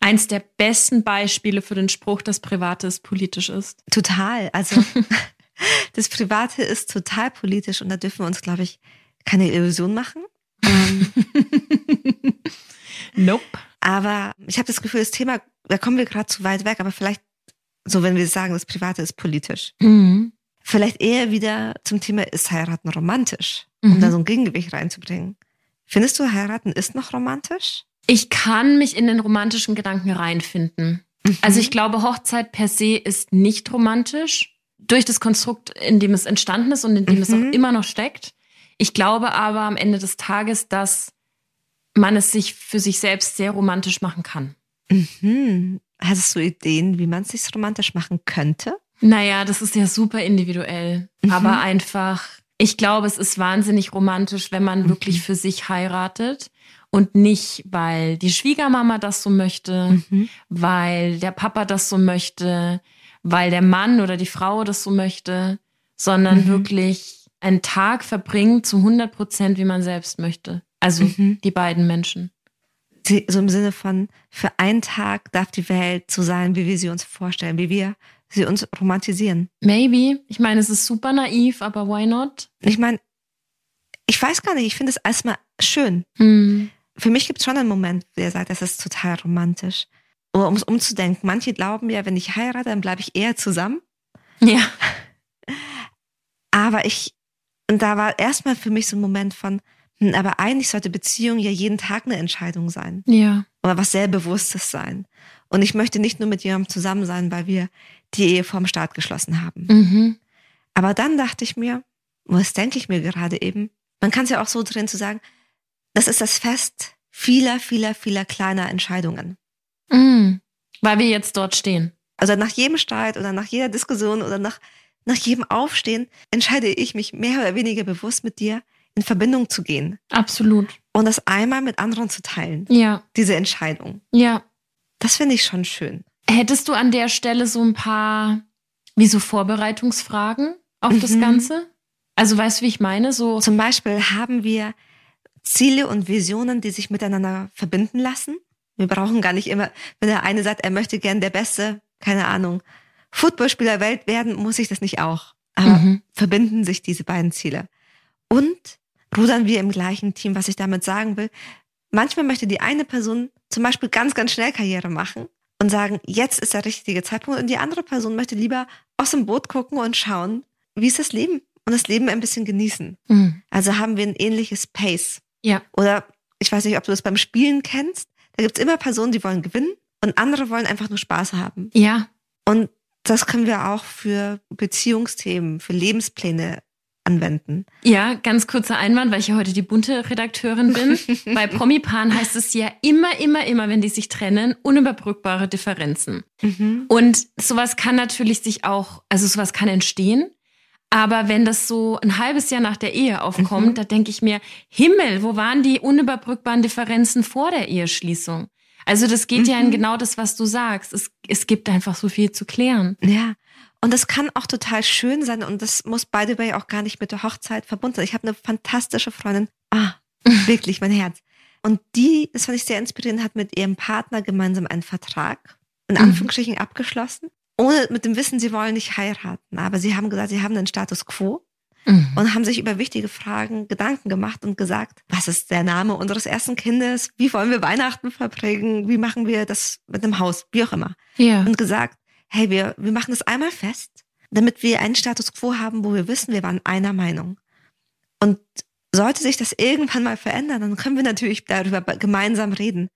eins der besten Beispiele für den Spruch, dass Privates politisch ist? Total. Also das Private ist total politisch und da dürfen wir uns, glaube ich, keine Illusion machen. Ähm, nope. Aber ich habe das Gefühl, das Thema, da kommen wir gerade zu weit weg, aber vielleicht, so wenn wir sagen, das Private ist politisch. Mhm. Vielleicht eher wieder zum Thema, ist heiraten romantisch, um mhm. da so ein Gegengewicht reinzubringen. Findest du, heiraten ist noch romantisch? Ich kann mich in den romantischen Gedanken reinfinden. Mhm. Also ich glaube, Hochzeit per se ist nicht romantisch. Durch das Konstrukt, in dem es entstanden ist und in dem es auch mhm. immer noch steckt. Ich glaube aber am Ende des Tages, dass man es sich für sich selbst sehr romantisch machen kann. Mhm. Hast du Ideen, wie man es sich romantisch machen könnte? Naja, das ist ja super individuell. Mhm. Aber einfach, ich glaube, es ist wahnsinnig romantisch, wenn man mhm. wirklich für sich heiratet und nicht, weil die Schwiegermama das so möchte, mhm. weil der Papa das so möchte, weil der Mann oder die Frau das so möchte, sondern mhm. wirklich einen Tag verbringen zu 100 Prozent, wie man selbst möchte. Also mhm. die beiden Menschen. Sie, so im Sinne von, für einen Tag darf die Welt so sein, wie wir sie uns vorstellen, wie wir sie uns romantisieren. Maybe. Ich meine, es ist super naiv, aber why not? Ich meine, ich weiß gar nicht, ich finde es erstmal schön. Mhm. Für mich gibt es schon einen Moment, der sagt, das ist total romantisch. Oder um es umzudenken, manche glauben ja, wenn ich heirate, dann bleibe ich eher zusammen. Ja. Aber ich und da war erstmal für mich so ein Moment von, hm, aber eigentlich sollte Beziehung ja jeden Tag eine Entscheidung sein. Ja. Oder was sehr Bewusstes sein. Und ich möchte nicht nur mit jemandem zusammen sein, weil wir die Ehe vorm Start geschlossen haben. Mhm. Aber dann dachte ich mir, was denke ich mir gerade eben? Man kann es ja auch so drin zu sagen, das ist das Fest vieler, vieler, vieler kleiner Entscheidungen. Mhm. Weil wir jetzt dort stehen. Also nach jedem Streit oder nach jeder Diskussion oder nach nach jedem Aufstehen entscheide ich mich mehr oder weniger bewusst mit dir in Verbindung zu gehen. Absolut. Und das einmal mit anderen zu teilen. Ja. Diese Entscheidung. Ja. Das finde ich schon schön. Hättest du an der Stelle so ein paar, wie so Vorbereitungsfragen auf mhm. das Ganze? Also weißt du, wie ich meine? So Zum Beispiel haben wir Ziele und Visionen, die sich miteinander verbinden lassen. Wir brauchen gar nicht immer, wenn der eine sagt, er möchte gern der beste, keine Ahnung, Footballspieler Welt werden, muss ich das nicht auch. Aber mhm. verbinden sich diese beiden Ziele. Und rudern wir im gleichen Team, was ich damit sagen will. Manchmal möchte die eine Person zum Beispiel ganz, ganz schnell Karriere machen und sagen, jetzt ist der richtige Zeitpunkt. Und die andere Person möchte lieber aus dem Boot gucken und schauen, wie ist das Leben und das Leben ein bisschen genießen. Mhm. Also haben wir ein ähnliches Pace. Ja. Oder ich weiß nicht, ob du das beim Spielen kennst. Da gibt's immer Personen, die wollen gewinnen und andere wollen einfach nur Spaß haben. Ja. Und das können wir auch für Beziehungsthemen, für Lebenspläne anwenden. Ja, ganz kurzer Einwand, weil ich ja heute die bunte Redakteurin bin. Bei Promipan heißt es ja immer, immer, immer, wenn die sich trennen, unüberbrückbare Differenzen. Mhm. Und sowas kann natürlich sich auch, also sowas kann entstehen. Aber wenn das so ein halbes Jahr nach der Ehe aufkommt, mhm. da denke ich mir, Himmel, wo waren die unüberbrückbaren Differenzen vor der Eheschließung? Also das geht mhm. ja in mhm. genau das, was du sagst. Es, es gibt einfach so viel zu klären. Ja. Und das kann auch total schön sein und das muss by the way auch gar nicht mit der Hochzeit verbunden sein. Ich habe eine fantastische Freundin. Ah, wirklich, mein Herz. Und die, das fand ich sehr inspirierend, hat mit ihrem Partner gemeinsam einen Vertrag, in mhm. Anführungsstrichen, mhm. abgeschlossen. Ohne mit dem Wissen, sie wollen nicht heiraten. Aber sie haben gesagt, sie haben einen Status quo mhm. und haben sich über wichtige Fragen Gedanken gemacht und gesagt, was ist der Name unseres ersten Kindes? Wie wollen wir Weihnachten verbringen? Wie machen wir das mit dem Haus? Wie auch immer. Ja. Und gesagt, hey, wir, wir machen das einmal fest, damit wir einen Status quo haben, wo wir wissen, wir waren einer Meinung. Und sollte sich das irgendwann mal verändern, dann können wir natürlich darüber gemeinsam reden.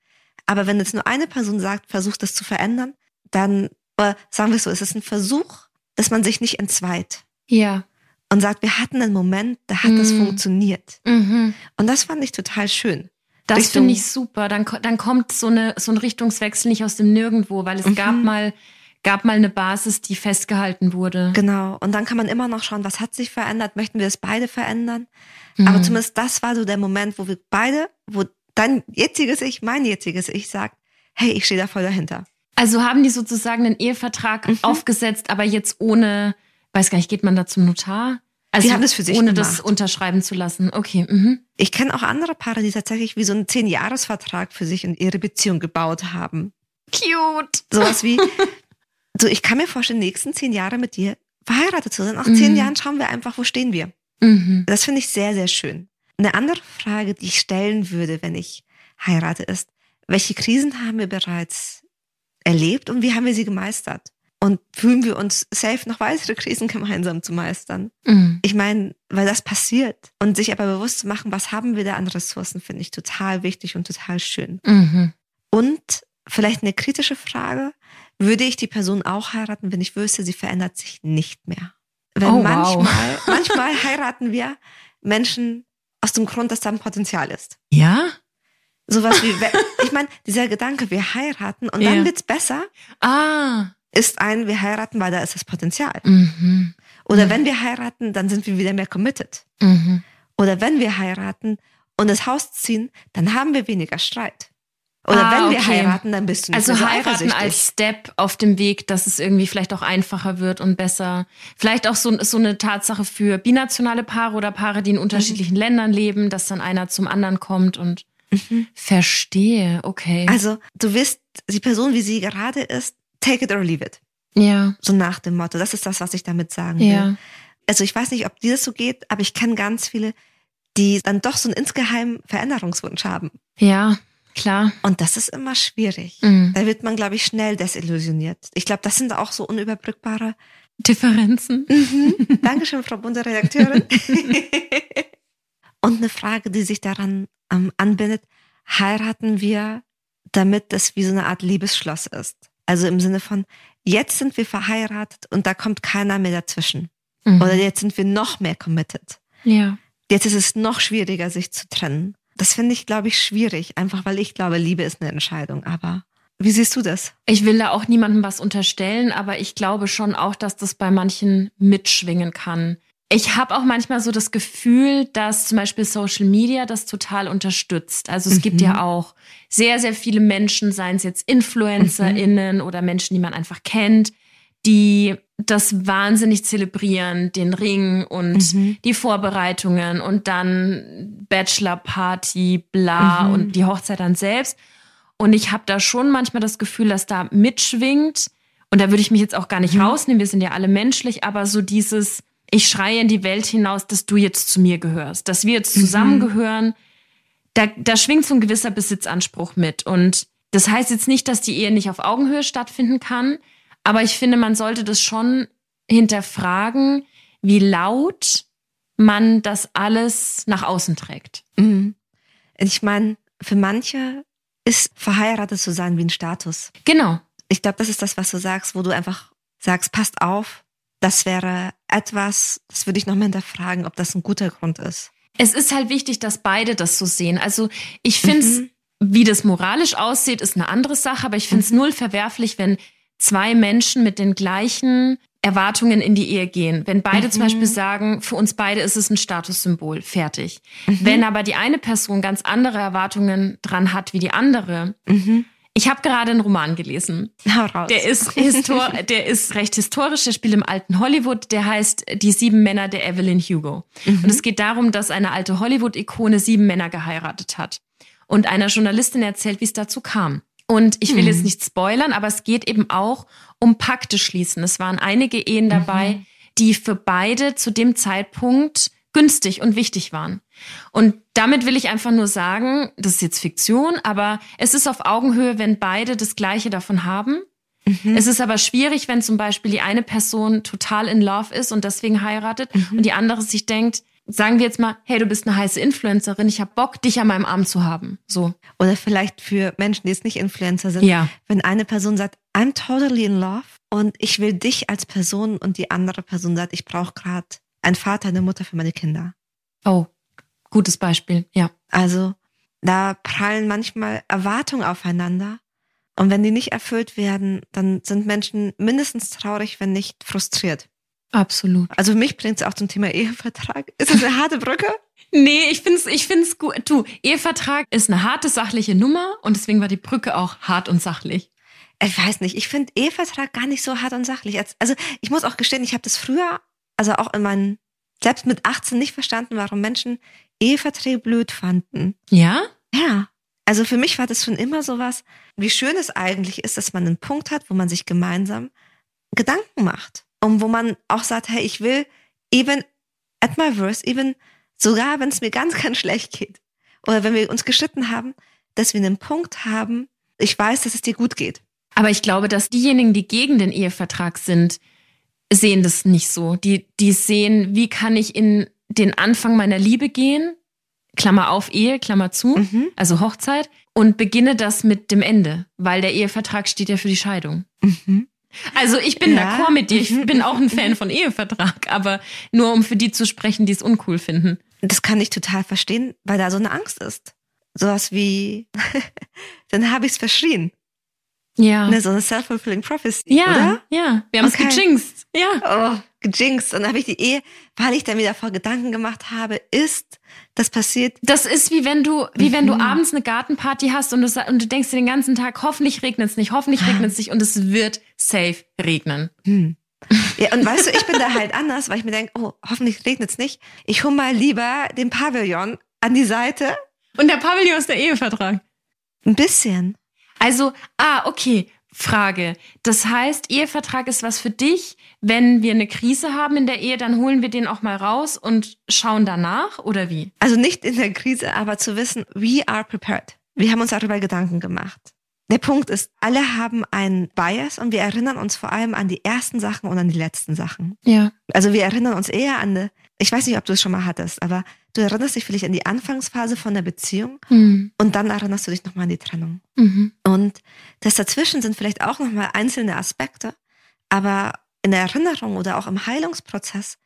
Aber wenn jetzt nur eine Person sagt, versucht das zu verändern, dann, oder sagen wir es so, es ist ein Versuch, dass man sich nicht entzweit. Ja und sagt, wir hatten einen Moment, da hat mm. das funktioniert. Mhm. Und das fand ich total schön. Das finde ich super. Dann, dann kommt so, eine, so ein Richtungswechsel nicht aus dem Nirgendwo, weil es mhm. gab mal gab mal eine Basis, die festgehalten wurde. Genau. Und dann kann man immer noch schauen, was hat sich verändert? Möchten wir es beide verändern? Mhm. Aber zumindest das war so der Moment, wo wir beide, wo dein jetziges Ich, mein jetziges Ich sagt, hey, ich stehe da voll dahinter. Also haben die sozusagen einen Ehevertrag mhm. aufgesetzt, aber jetzt ohne weiß gar nicht, geht man da zum Notar? Also die haben das für sich ohne gemacht. das unterschreiben zu lassen. Okay. Mhm. Ich kenne auch andere Paare, die tatsächlich wie so einen Zehn-Jahres-Vertrag für sich und ihre Beziehung gebaut haben. Cute. Sowas wie, so ich kann mir vorstellen, die nächsten zehn Jahre mit dir verheiratet zu sein. Nach mhm. zehn Jahren schauen wir einfach, wo stehen wir. Mhm. Das finde ich sehr, sehr schön. Eine andere Frage, die ich stellen würde, wenn ich heirate, ist, welche Krisen haben wir bereits erlebt und wie haben wir sie gemeistert? Und fühlen wir uns safe, noch weitere Krisen gemeinsam zu meistern. Mhm. Ich meine, weil das passiert und sich aber bewusst zu machen, was haben wir da an Ressourcen, finde ich total wichtig und total schön. Mhm. Und vielleicht eine kritische Frage, würde ich die Person auch heiraten, wenn ich wüsste, sie verändert sich nicht mehr? Weil oh, manchmal, wow. manchmal heiraten wir Menschen aus dem Grund, dass da ein Potenzial ist. Ja? Sowas wie, ich meine, dieser Gedanke, wir heiraten und ja. dann wird's besser. Ah ist ein, wir heiraten, weil da ist das Potenzial. Mhm. Oder mhm. wenn wir heiraten, dann sind wir wieder mehr committed. Mhm. Oder wenn wir heiraten und das Haus ziehen, dann haben wir weniger Streit. Oder ah, wenn wir okay. heiraten, dann bist du nicht Also so heiraten als Step auf dem Weg, dass es irgendwie vielleicht auch einfacher wird und besser. Vielleicht auch so, so eine Tatsache für binationale Paare oder Paare, die in unterschiedlichen mhm. Ländern leben, dass dann einer zum anderen kommt und mhm. verstehe, okay. Also du wirst die Person, wie sie gerade ist, take it or leave it. Ja. So nach dem Motto. Das ist das, was ich damit sagen will. Ja. Also ich weiß nicht, ob dir das so geht, aber ich kenne ganz viele, die dann doch so einen insgeheimen Veränderungswunsch haben. Ja, klar. Und das ist immer schwierig. Mhm. Da wird man, glaube ich, schnell desillusioniert. Ich glaube, das sind auch so unüberbrückbare Differenzen. Mhm. Dankeschön, Frau Bunderedakteurin. Und eine Frage, die sich daran ähm, anbindet, heiraten wir, damit das wie so eine Art Liebesschloss ist? Also im Sinne von, jetzt sind wir verheiratet und da kommt keiner mehr dazwischen. Mhm. Oder jetzt sind wir noch mehr committed. Ja. Jetzt ist es noch schwieriger, sich zu trennen. Das finde ich, glaube ich, schwierig, einfach weil ich glaube, Liebe ist eine Entscheidung. Aber wie siehst du das? Ich will da auch niemandem was unterstellen, aber ich glaube schon auch, dass das bei manchen mitschwingen kann. Ich habe auch manchmal so das Gefühl, dass zum Beispiel Social Media das total unterstützt. Also es mhm. gibt ja auch sehr, sehr viele Menschen, seien es jetzt InfluencerInnen mhm. oder Menschen, die man einfach kennt, die das wahnsinnig zelebrieren, den Ring und mhm. die Vorbereitungen und dann Bachelor-Party, bla mhm. und die Hochzeit dann selbst. Und ich habe da schon manchmal das Gefühl, dass da mitschwingt. Und da würde ich mich jetzt auch gar nicht mhm. rausnehmen. Wir sind ja alle menschlich, aber so dieses, ich schreie in die Welt hinaus, dass du jetzt zu mir gehörst, dass wir jetzt mhm. zusammengehören. Da, da schwingt so ein gewisser Besitzanspruch mit. Und das heißt jetzt nicht, dass die Ehe nicht auf Augenhöhe stattfinden kann. Aber ich finde, man sollte das schon hinterfragen, wie laut man das alles nach außen trägt. Mhm. Ich meine, für manche ist verheiratet zu sein wie ein Status. Genau. Ich glaube, das ist das, was du sagst, wo du einfach sagst, passt auf, das wäre etwas, das würde ich noch mal hinterfragen, ob das ein guter Grund ist. Es ist halt wichtig, dass beide das so sehen. Also ich finde es, mhm. wie das moralisch aussieht, ist eine andere Sache, aber ich finde es mhm. null verwerflich, wenn zwei Menschen mit den gleichen Erwartungen in die Ehe gehen. Wenn beide mhm. zum Beispiel sagen, für uns beide ist es ein Statussymbol, fertig. Mhm. Wenn aber die eine Person ganz andere Erwartungen dran hat wie die andere. Ich habe gerade einen Roman gelesen. Der ist, histor der ist recht historisch, der spielt im alten Hollywood, der heißt Die sieben Männer der Evelyn Hugo. Mhm. Und es geht darum, dass eine alte Hollywood-Ikone sieben Männer geheiratet hat. Und einer Journalistin erzählt, wie es dazu kam. Und ich will mhm. jetzt nicht spoilern, aber es geht eben auch um Pakte schließen. Es waren einige Ehen dabei, mhm. die für beide zu dem Zeitpunkt günstig und wichtig waren. Und damit will ich einfach nur sagen, das ist jetzt Fiktion, aber es ist auf Augenhöhe, wenn beide das Gleiche davon haben. Mhm. Es ist aber schwierig, wenn zum Beispiel die eine Person total in Love ist und deswegen heiratet mhm. und die andere sich denkt, sagen wir jetzt mal, hey, du bist eine heiße Influencerin, ich habe Bock, dich an meinem Arm zu haben. So. Oder vielleicht für Menschen, die jetzt nicht Influencer sind, ja. wenn eine Person sagt, I'm totally in love und ich will dich als Person und die andere Person sagt, ich brauche gerade einen Vater, eine Mutter für meine Kinder. Oh, gutes Beispiel, ja. Also da prallen manchmal Erwartungen aufeinander. Und wenn die nicht erfüllt werden, dann sind Menschen mindestens traurig, wenn nicht frustriert. Absolut. Also mich bringt es auch zum Thema Ehevertrag. Ist das eine harte Brücke? Nee, ich find's, ich find's gut. Du, Ehevertrag ist eine harte sachliche Nummer und deswegen war die Brücke auch hart und sachlich. Ich weiß nicht, ich finde Ehevertrag gar nicht so hart und sachlich. Also ich muss auch gestehen, ich habe das früher, also auch in meinen, selbst mit 18 nicht verstanden, warum Menschen Eheverträge blöd fanden. Ja? Ja. Also für mich war das schon immer sowas, wie schön es eigentlich ist, dass man einen Punkt hat, wo man sich gemeinsam Gedanken macht und wo man auch sagt, hey, ich will even at my worst, even sogar wenn es mir ganz, ganz schlecht geht oder wenn wir uns geschnitten haben, dass wir einen Punkt haben, ich weiß, dass es dir gut geht. Aber ich glaube, dass diejenigen, die gegen den Ehevertrag sind, sehen das nicht so. Die, die sehen, wie kann ich in den Anfang meiner Liebe gehen, Klammer auf Ehe, Klammer zu, mhm. also Hochzeit, und beginne das mit dem Ende, weil der Ehevertrag steht ja für die Scheidung. Mhm. Also ich bin ja. d'accord mit dir. Ich bin auch ein Fan von Ehevertrag, aber nur um für die zu sprechen, die es uncool finden. Das kann ich total verstehen, weil da so eine Angst ist. Sowas wie, dann habe ich es verschrien. Ja. Ne, so eine self-fulfilling prophecy, ja, oder? Ja, wir haben es okay. gejinxt. Ja. Oh, gejinxt. Und dann habe ich die Ehe, weil ich dann mir davor Gedanken gemacht habe, ist das passiert. Das ist wie wenn du, wie mhm. wenn du mhm. abends eine Gartenparty hast und du, und du denkst dir den ganzen Tag, hoffentlich regnet es nicht, hoffentlich regnet es nicht und es wird safe regnen. Hm. Ja, und weißt du, ich bin da halt anders, weil ich mir denke, oh, hoffentlich regnet es nicht. Ich hole mal lieber den Pavillon an die Seite. Und der Pavillon ist der Ehevertrag. Ein bisschen. Also, ah, okay. Frage. Das heißt, Ehevertrag ist was für dich. Wenn wir eine Krise haben in der Ehe, dann holen wir den auch mal raus und schauen danach oder wie? Also nicht in der Krise, aber zu wissen, we are prepared. Wir haben uns darüber Gedanken gemacht. Der Punkt ist, alle haben einen Bias und wir erinnern uns vor allem an die ersten Sachen und an die letzten Sachen. Ja. Also wir erinnern uns eher an ich weiß nicht, ob du es schon mal hattest, aber du erinnerst dich vielleicht an die Anfangsphase von der Beziehung mhm. und dann erinnerst du dich nochmal an die Trennung. Mhm. Und das dazwischen sind vielleicht auch nochmal einzelne Aspekte, aber in der Erinnerung oder auch im Heilungsprozess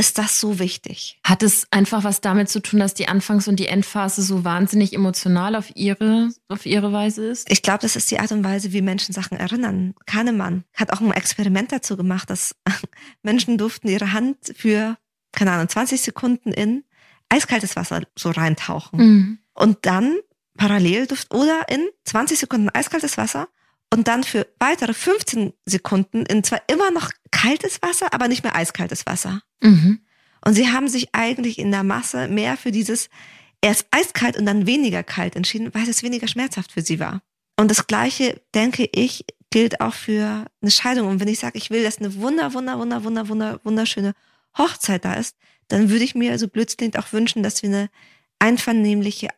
ist das so wichtig. Hat es einfach was damit zu tun, dass die Anfangs- und die Endphase so wahnsinnig emotional auf ihre, auf ihre Weise ist? Ich glaube, das ist die Art und Weise, wie Menschen Sachen erinnern. Kahnemann hat auch ein Experiment dazu gemacht, dass Menschen durften ihre Hand für, keine Ahnung, 20 Sekunden in eiskaltes Wasser so reintauchen. Mhm. Und dann parallel durften, oder in 20 Sekunden eiskaltes Wasser und dann für weitere 15 Sekunden in zwar immer noch kaltes Wasser, aber nicht mehr eiskaltes Wasser. Mhm. Und sie haben sich eigentlich in der Masse mehr für dieses erst eiskalt und dann weniger kalt entschieden, weil es weniger schmerzhaft für sie war. Und das Gleiche, denke ich, gilt auch für eine Scheidung. Und wenn ich sage, ich will, dass eine wunder, wunder, wunder, wunder, wunder, wunderschöne Hochzeit da ist, dann würde ich mir so blödsinnig auch wünschen, dass wir eine einvernehmliche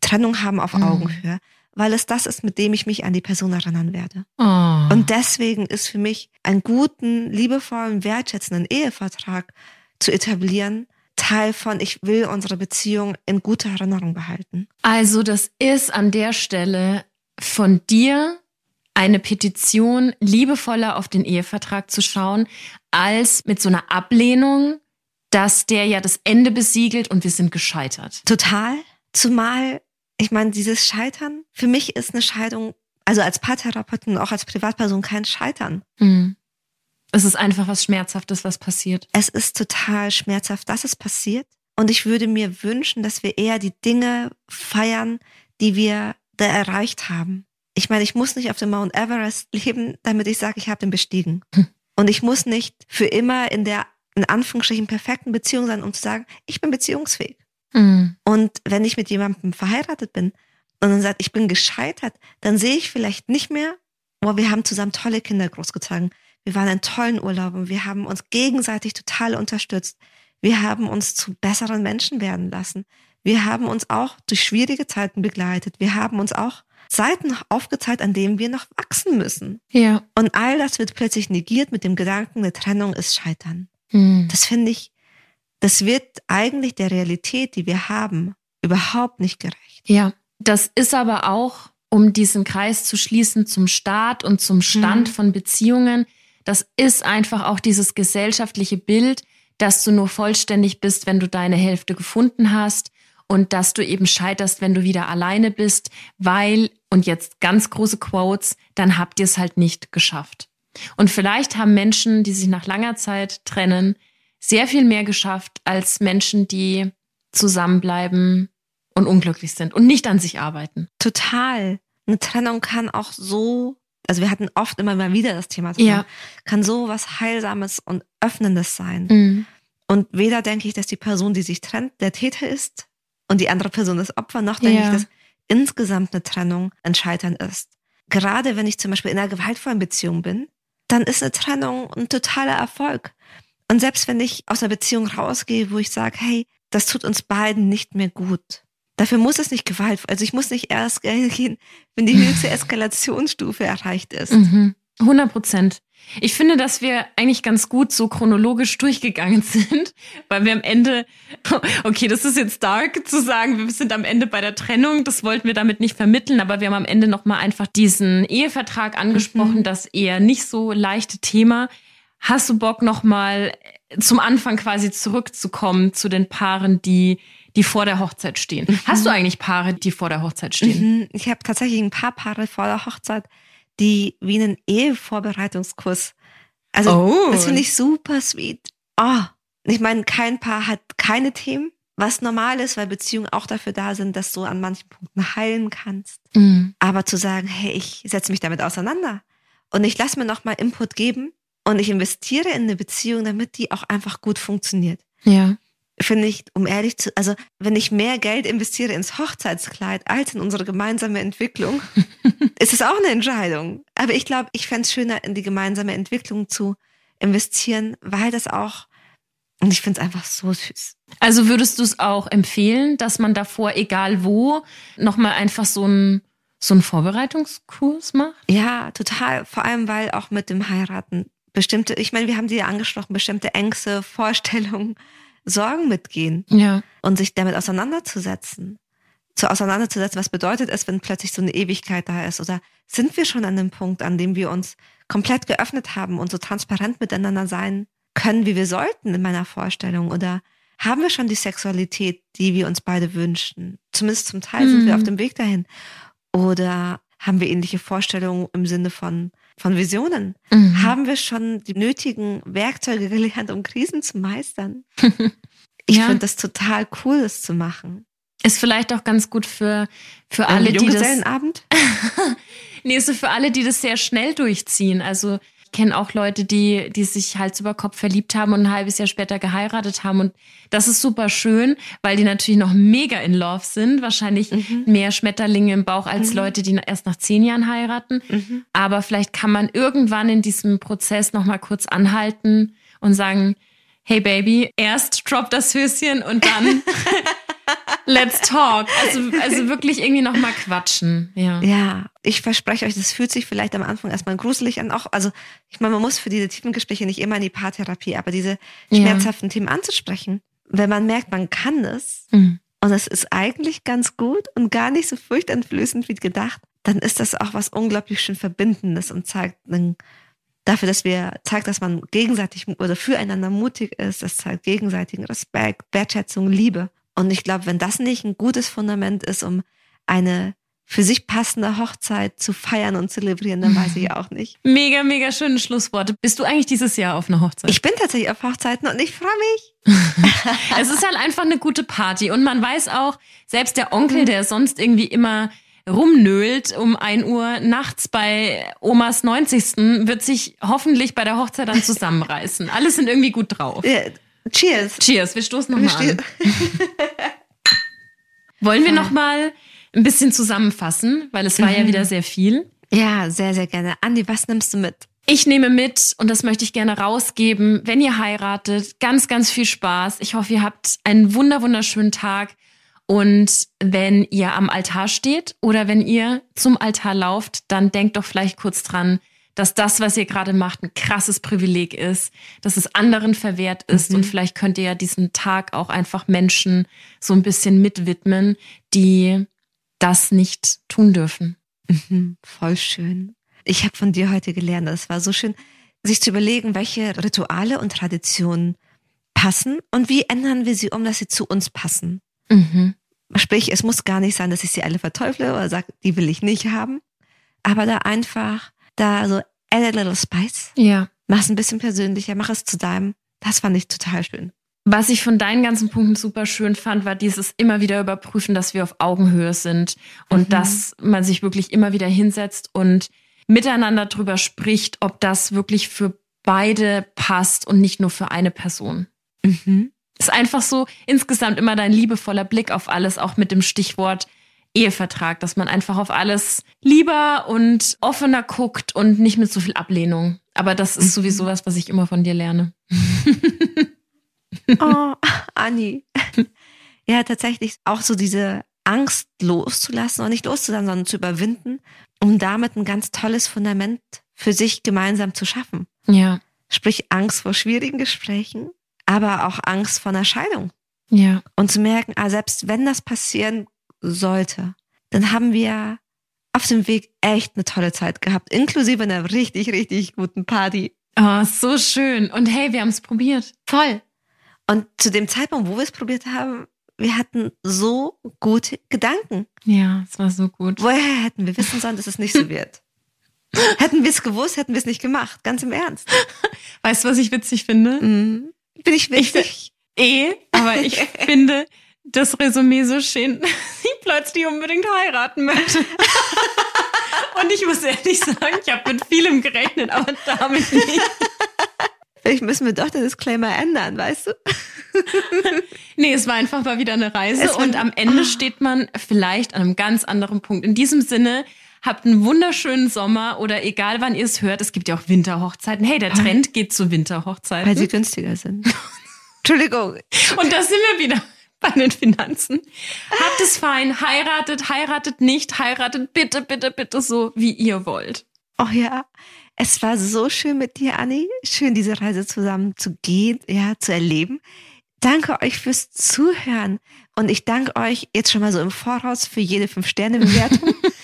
Trennung haben auf mhm. Augenhöhe, weil es das ist, mit dem ich mich an die Person erinnern werde. Oh. Und deswegen ist für mich einen guten, liebevollen, wertschätzenden Ehevertrag zu etablieren, Teil von, ich will unsere Beziehung in guter Erinnerung behalten. Also das ist an der Stelle von dir eine Petition, liebevoller auf den Ehevertrag zu schauen, als mit so einer Ablehnung, dass der ja das Ende besiegelt und wir sind gescheitert. Total. Zumal, ich meine, dieses Scheitern, für mich ist eine Scheidung, also als Paartherapeutin und auch als Privatperson kein Scheitern. Mhm. Es ist einfach was Schmerzhaftes, was passiert. Es ist total schmerzhaft, dass es passiert. Und ich würde mir wünschen, dass wir eher die Dinge feiern, die wir da erreicht haben ich meine, ich muss nicht auf dem Mount Everest leben, damit ich sage, ich habe den bestiegen. Hm. Und ich muss nicht für immer in der, in Anführungsstrichen, perfekten Beziehung sein, um zu sagen, ich bin beziehungsfähig. Hm. Und wenn ich mit jemandem verheiratet bin und dann sagt, ich bin gescheitert, dann sehe ich vielleicht nicht mehr, oh, wir haben zusammen tolle Kinder großgezogen. Wir waren in tollen Urlauben. Wir haben uns gegenseitig total unterstützt. Wir haben uns zu besseren Menschen werden lassen. Wir haben uns auch durch schwierige Zeiten begleitet. Wir haben uns auch Seiten aufgezeigt, an denen wir noch wachsen müssen. Ja. Und all das wird plötzlich negiert mit dem Gedanken, eine Trennung ist Scheitern. Hm. Das finde ich, das wird eigentlich der Realität, die wir haben, überhaupt nicht gerecht. Ja, das ist aber auch, um diesen Kreis zu schließen zum Start und zum Stand hm. von Beziehungen, das ist einfach auch dieses gesellschaftliche Bild, dass du nur vollständig bist, wenn du deine Hälfte gefunden hast, und dass du eben scheiterst, wenn du wieder alleine bist, weil, und jetzt ganz große Quotes, dann habt ihr es halt nicht geschafft. Und vielleicht haben Menschen, die sich nach langer Zeit trennen, sehr viel mehr geschafft als Menschen, die zusammenbleiben und unglücklich sind und nicht an sich arbeiten. Total. Eine Trennung kann auch so, also wir hatten oft immer mal wieder das Thema, Trennung, ja. kann so was Heilsames und Öffnendes sein. Mhm. Und weder denke ich, dass die Person, die sich trennt, der Täter ist, und die andere Person das Opfer, noch denke ja. ich, dass insgesamt eine Trennung ein Scheitern ist. Gerade wenn ich zum Beispiel in einer gewaltvollen Beziehung bin, dann ist eine Trennung ein totaler Erfolg. Und selbst wenn ich aus einer Beziehung rausgehe, wo ich sage, hey, das tut uns beiden nicht mehr gut. Dafür muss es nicht gewaltvoll, also ich muss nicht erst gehen, wenn die höchste Eskalationsstufe erreicht ist. 100 mhm. Prozent. Ich finde, dass wir eigentlich ganz gut so chronologisch durchgegangen sind, weil wir am Ende, okay, das ist jetzt dark zu sagen, wir sind am Ende bei der Trennung, das wollten wir damit nicht vermitteln, aber wir haben am Ende nochmal einfach diesen Ehevertrag angesprochen, mhm. das eher nicht so leichte Thema. Hast du Bock nochmal zum Anfang quasi zurückzukommen zu den Paaren, die die vor der Hochzeit stehen. Mhm. Hast du eigentlich Paare, die vor der Hochzeit stehen? Mhm. Ich habe tatsächlich ein paar Paare vor der Hochzeit, die wie einen Ehevorbereitungskurs. Also oh. das finde ich super sweet. Oh, ich meine, kein Paar hat keine Themen, was normal ist, weil Beziehungen auch dafür da sind, dass du an manchen Punkten heilen kannst. Mhm. Aber zu sagen, hey, ich setze mich damit auseinander und ich lasse mir nochmal Input geben und ich investiere in eine Beziehung, damit die auch einfach gut funktioniert. Ja finde ich, um ehrlich zu, also wenn ich mehr Geld investiere ins Hochzeitskleid als in unsere gemeinsame Entwicklung, ist es auch eine Entscheidung. Aber ich glaube, ich fände es schöner, in die gemeinsame Entwicklung zu investieren, weil das auch, und ich finde es einfach so süß. Also würdest du es auch empfehlen, dass man davor, egal wo, nochmal einfach so ein so einen Vorbereitungskurs macht? Ja, total. Vor allem, weil auch mit dem Heiraten bestimmte, ich meine, wir haben die ja angesprochen, bestimmte Ängste, Vorstellungen, Sorgen mitgehen ja. und sich damit auseinanderzusetzen. Zu auseinanderzusetzen, was bedeutet es, wenn plötzlich so eine Ewigkeit da ist? Oder sind wir schon an dem Punkt, an dem wir uns komplett geöffnet haben und so transparent miteinander sein können, wie wir sollten in meiner Vorstellung? Oder haben wir schon die Sexualität, die wir uns beide wünschen? Zumindest zum Teil sind wir mhm. auf dem Weg dahin. Oder haben wir ähnliche Vorstellungen im Sinne von von Visionen? Mhm. Haben wir schon die nötigen Werkzeuge gelernt, um Krisen zu meistern? Ich ja. finde das total cool, das zu machen. Ist vielleicht auch ganz gut für, für alle, die das. Abend? nee, so für alle, die das sehr schnell durchziehen. Also kenne auch Leute, die, die sich Hals über Kopf verliebt haben und ein halbes Jahr später geheiratet haben. Und das ist super schön, weil die natürlich noch mega in Love sind. Wahrscheinlich mhm. mehr Schmetterlinge im Bauch als mhm. Leute, die erst nach zehn Jahren heiraten. Mhm. Aber vielleicht kann man irgendwann in diesem Prozess nochmal kurz anhalten und sagen, hey Baby, erst drop das Höschen und dann let's talk. Also, also wirklich irgendwie nochmal quatschen. Ja. ja, ich verspreche euch, das fühlt sich vielleicht am Anfang erstmal gruselig an. Auch, also ich meine, man muss für diese tiefen Gespräche nicht immer in die Paartherapie, aber diese schmerzhaften ja. Themen anzusprechen. Wenn man merkt, man kann es mhm. und es ist eigentlich ganz gut und gar nicht so furchteinflößend wie gedacht, dann ist das auch was unglaublich schön Verbindendes und zeigt einen dafür, dass wir zeigt, dass man gegenseitig oder füreinander mutig ist, das zeigt gegenseitigen Respekt, Wertschätzung, Liebe. Und ich glaube, wenn das nicht ein gutes Fundament ist, um eine für sich passende Hochzeit zu feiern und zu zelebrieren, dann weiß ich auch nicht. Mega, mega schöne Schlussworte. Bist du eigentlich dieses Jahr auf einer Hochzeit? Ich bin tatsächlich auf Hochzeiten und ich freue mich. es ist halt einfach eine gute Party und man weiß auch, selbst der Onkel, der sonst irgendwie immer rumnölt um ein Uhr nachts bei Omas 90. wird sich hoffentlich bei der Hochzeit dann zusammenreißen. Alle sind irgendwie gut drauf. Cheers. Cheers, wir stoßen nochmal an. Wollen wir nochmal ein bisschen zusammenfassen, weil es war mhm. ja wieder sehr viel. Ja, sehr, sehr gerne. Andi, was nimmst du mit? Ich nehme mit, und das möchte ich gerne rausgeben, wenn ihr heiratet, ganz, ganz viel Spaß. Ich hoffe, ihr habt einen wunder, wunderschönen Tag. Und wenn ihr am Altar steht oder wenn ihr zum Altar lauft, dann denkt doch vielleicht kurz dran, dass das, was ihr gerade macht, ein krasses Privileg ist, dass es anderen verwehrt ist mhm. und vielleicht könnt ihr ja diesen Tag auch einfach Menschen so ein bisschen mitwidmen, die das nicht tun dürfen. Mhm, voll schön. Ich habe von dir heute gelernt, es war so schön, sich zu überlegen, welche Rituale und Traditionen passen und wie ändern wir sie um, dass sie zu uns passen. Mhm. Sprich, es muss gar nicht sein, dass ich sie alle verteufle oder sage, die will ich nicht haben. Aber da einfach, da so add a little spice. Ja. Mach es ein bisschen persönlicher, mach es zu deinem. Das fand ich total schön. Was ich von deinen ganzen Punkten super schön fand, war dieses immer wieder überprüfen, dass wir auf Augenhöhe sind und mhm. dass man sich wirklich immer wieder hinsetzt und miteinander drüber spricht, ob das wirklich für beide passt und nicht nur für eine Person. Mhm ist einfach so insgesamt immer dein liebevoller Blick auf alles, auch mit dem Stichwort Ehevertrag, dass man einfach auf alles lieber und offener guckt und nicht mit so viel Ablehnung. Aber das ist sowieso was, was ich immer von dir lerne. oh, Anni. Ja, tatsächlich auch so diese Angst loszulassen und nicht loszulassen, sondern zu überwinden, um damit ein ganz tolles Fundament für sich gemeinsam zu schaffen. Ja. Sprich Angst vor schwierigen Gesprächen, aber auch Angst vor einer Scheidung. Ja. Und zu merken, ah, selbst wenn das passieren sollte, dann haben wir auf dem Weg echt eine tolle Zeit gehabt, inklusive einer richtig, richtig guten Party. Oh, so schön. Und hey, wir haben es probiert. Voll. Und zu dem Zeitpunkt, wo wir es probiert haben, wir hatten so gute Gedanken. Ja, es war so gut. Woher hätten wir wissen sollen, dass es nicht so wird? hätten wir es gewusst, hätten wir es nicht gemacht. Ganz im Ernst. Weißt du, was ich witzig finde? Mhm. Bin ich wichtig? Ich, eh, aber ich finde das Resümee so schön, ich plötzlich unbedingt heiraten möchte. Und ich muss ehrlich sagen, ich habe mit vielem gerechnet, aber damit nicht. Vielleicht müssen wir doch den Disclaimer ändern, weißt du? nee, es war einfach mal wieder eine Reise und am Ende steht man vielleicht an einem ganz anderen Punkt. In diesem Sinne, habt einen wunderschönen Sommer oder egal wann ihr es hört, es gibt ja auch Winterhochzeiten. Hey, der Trend geht zu Winterhochzeiten. Weil sie günstiger sind. Entschuldigung. Und da sind wir wieder bei den Finanzen. Habt es fein, heiratet, heiratet nicht, heiratet bitte, bitte, bitte so, wie ihr wollt. Oh ja, es war so schön mit dir, Anni. Schön, diese Reise zusammen zu gehen, ja, zu erleben. Danke euch fürs Zuhören. Und ich danke euch jetzt schon mal so im Voraus für jede Fünf-Sterne-Bewertung.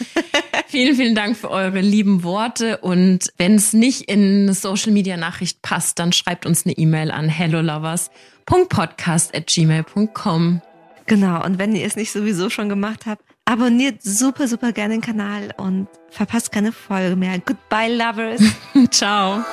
Vielen, vielen Dank für eure lieben Worte. Und wenn es nicht in eine Social Media Nachricht passt, dann schreibt uns eine E-Mail an hellolovers.podcast.gmail.com. Genau. Und wenn ihr es nicht sowieso schon gemacht habt, abonniert super, super gerne den Kanal und verpasst keine Folge mehr. Goodbye, Lovers. Ciao.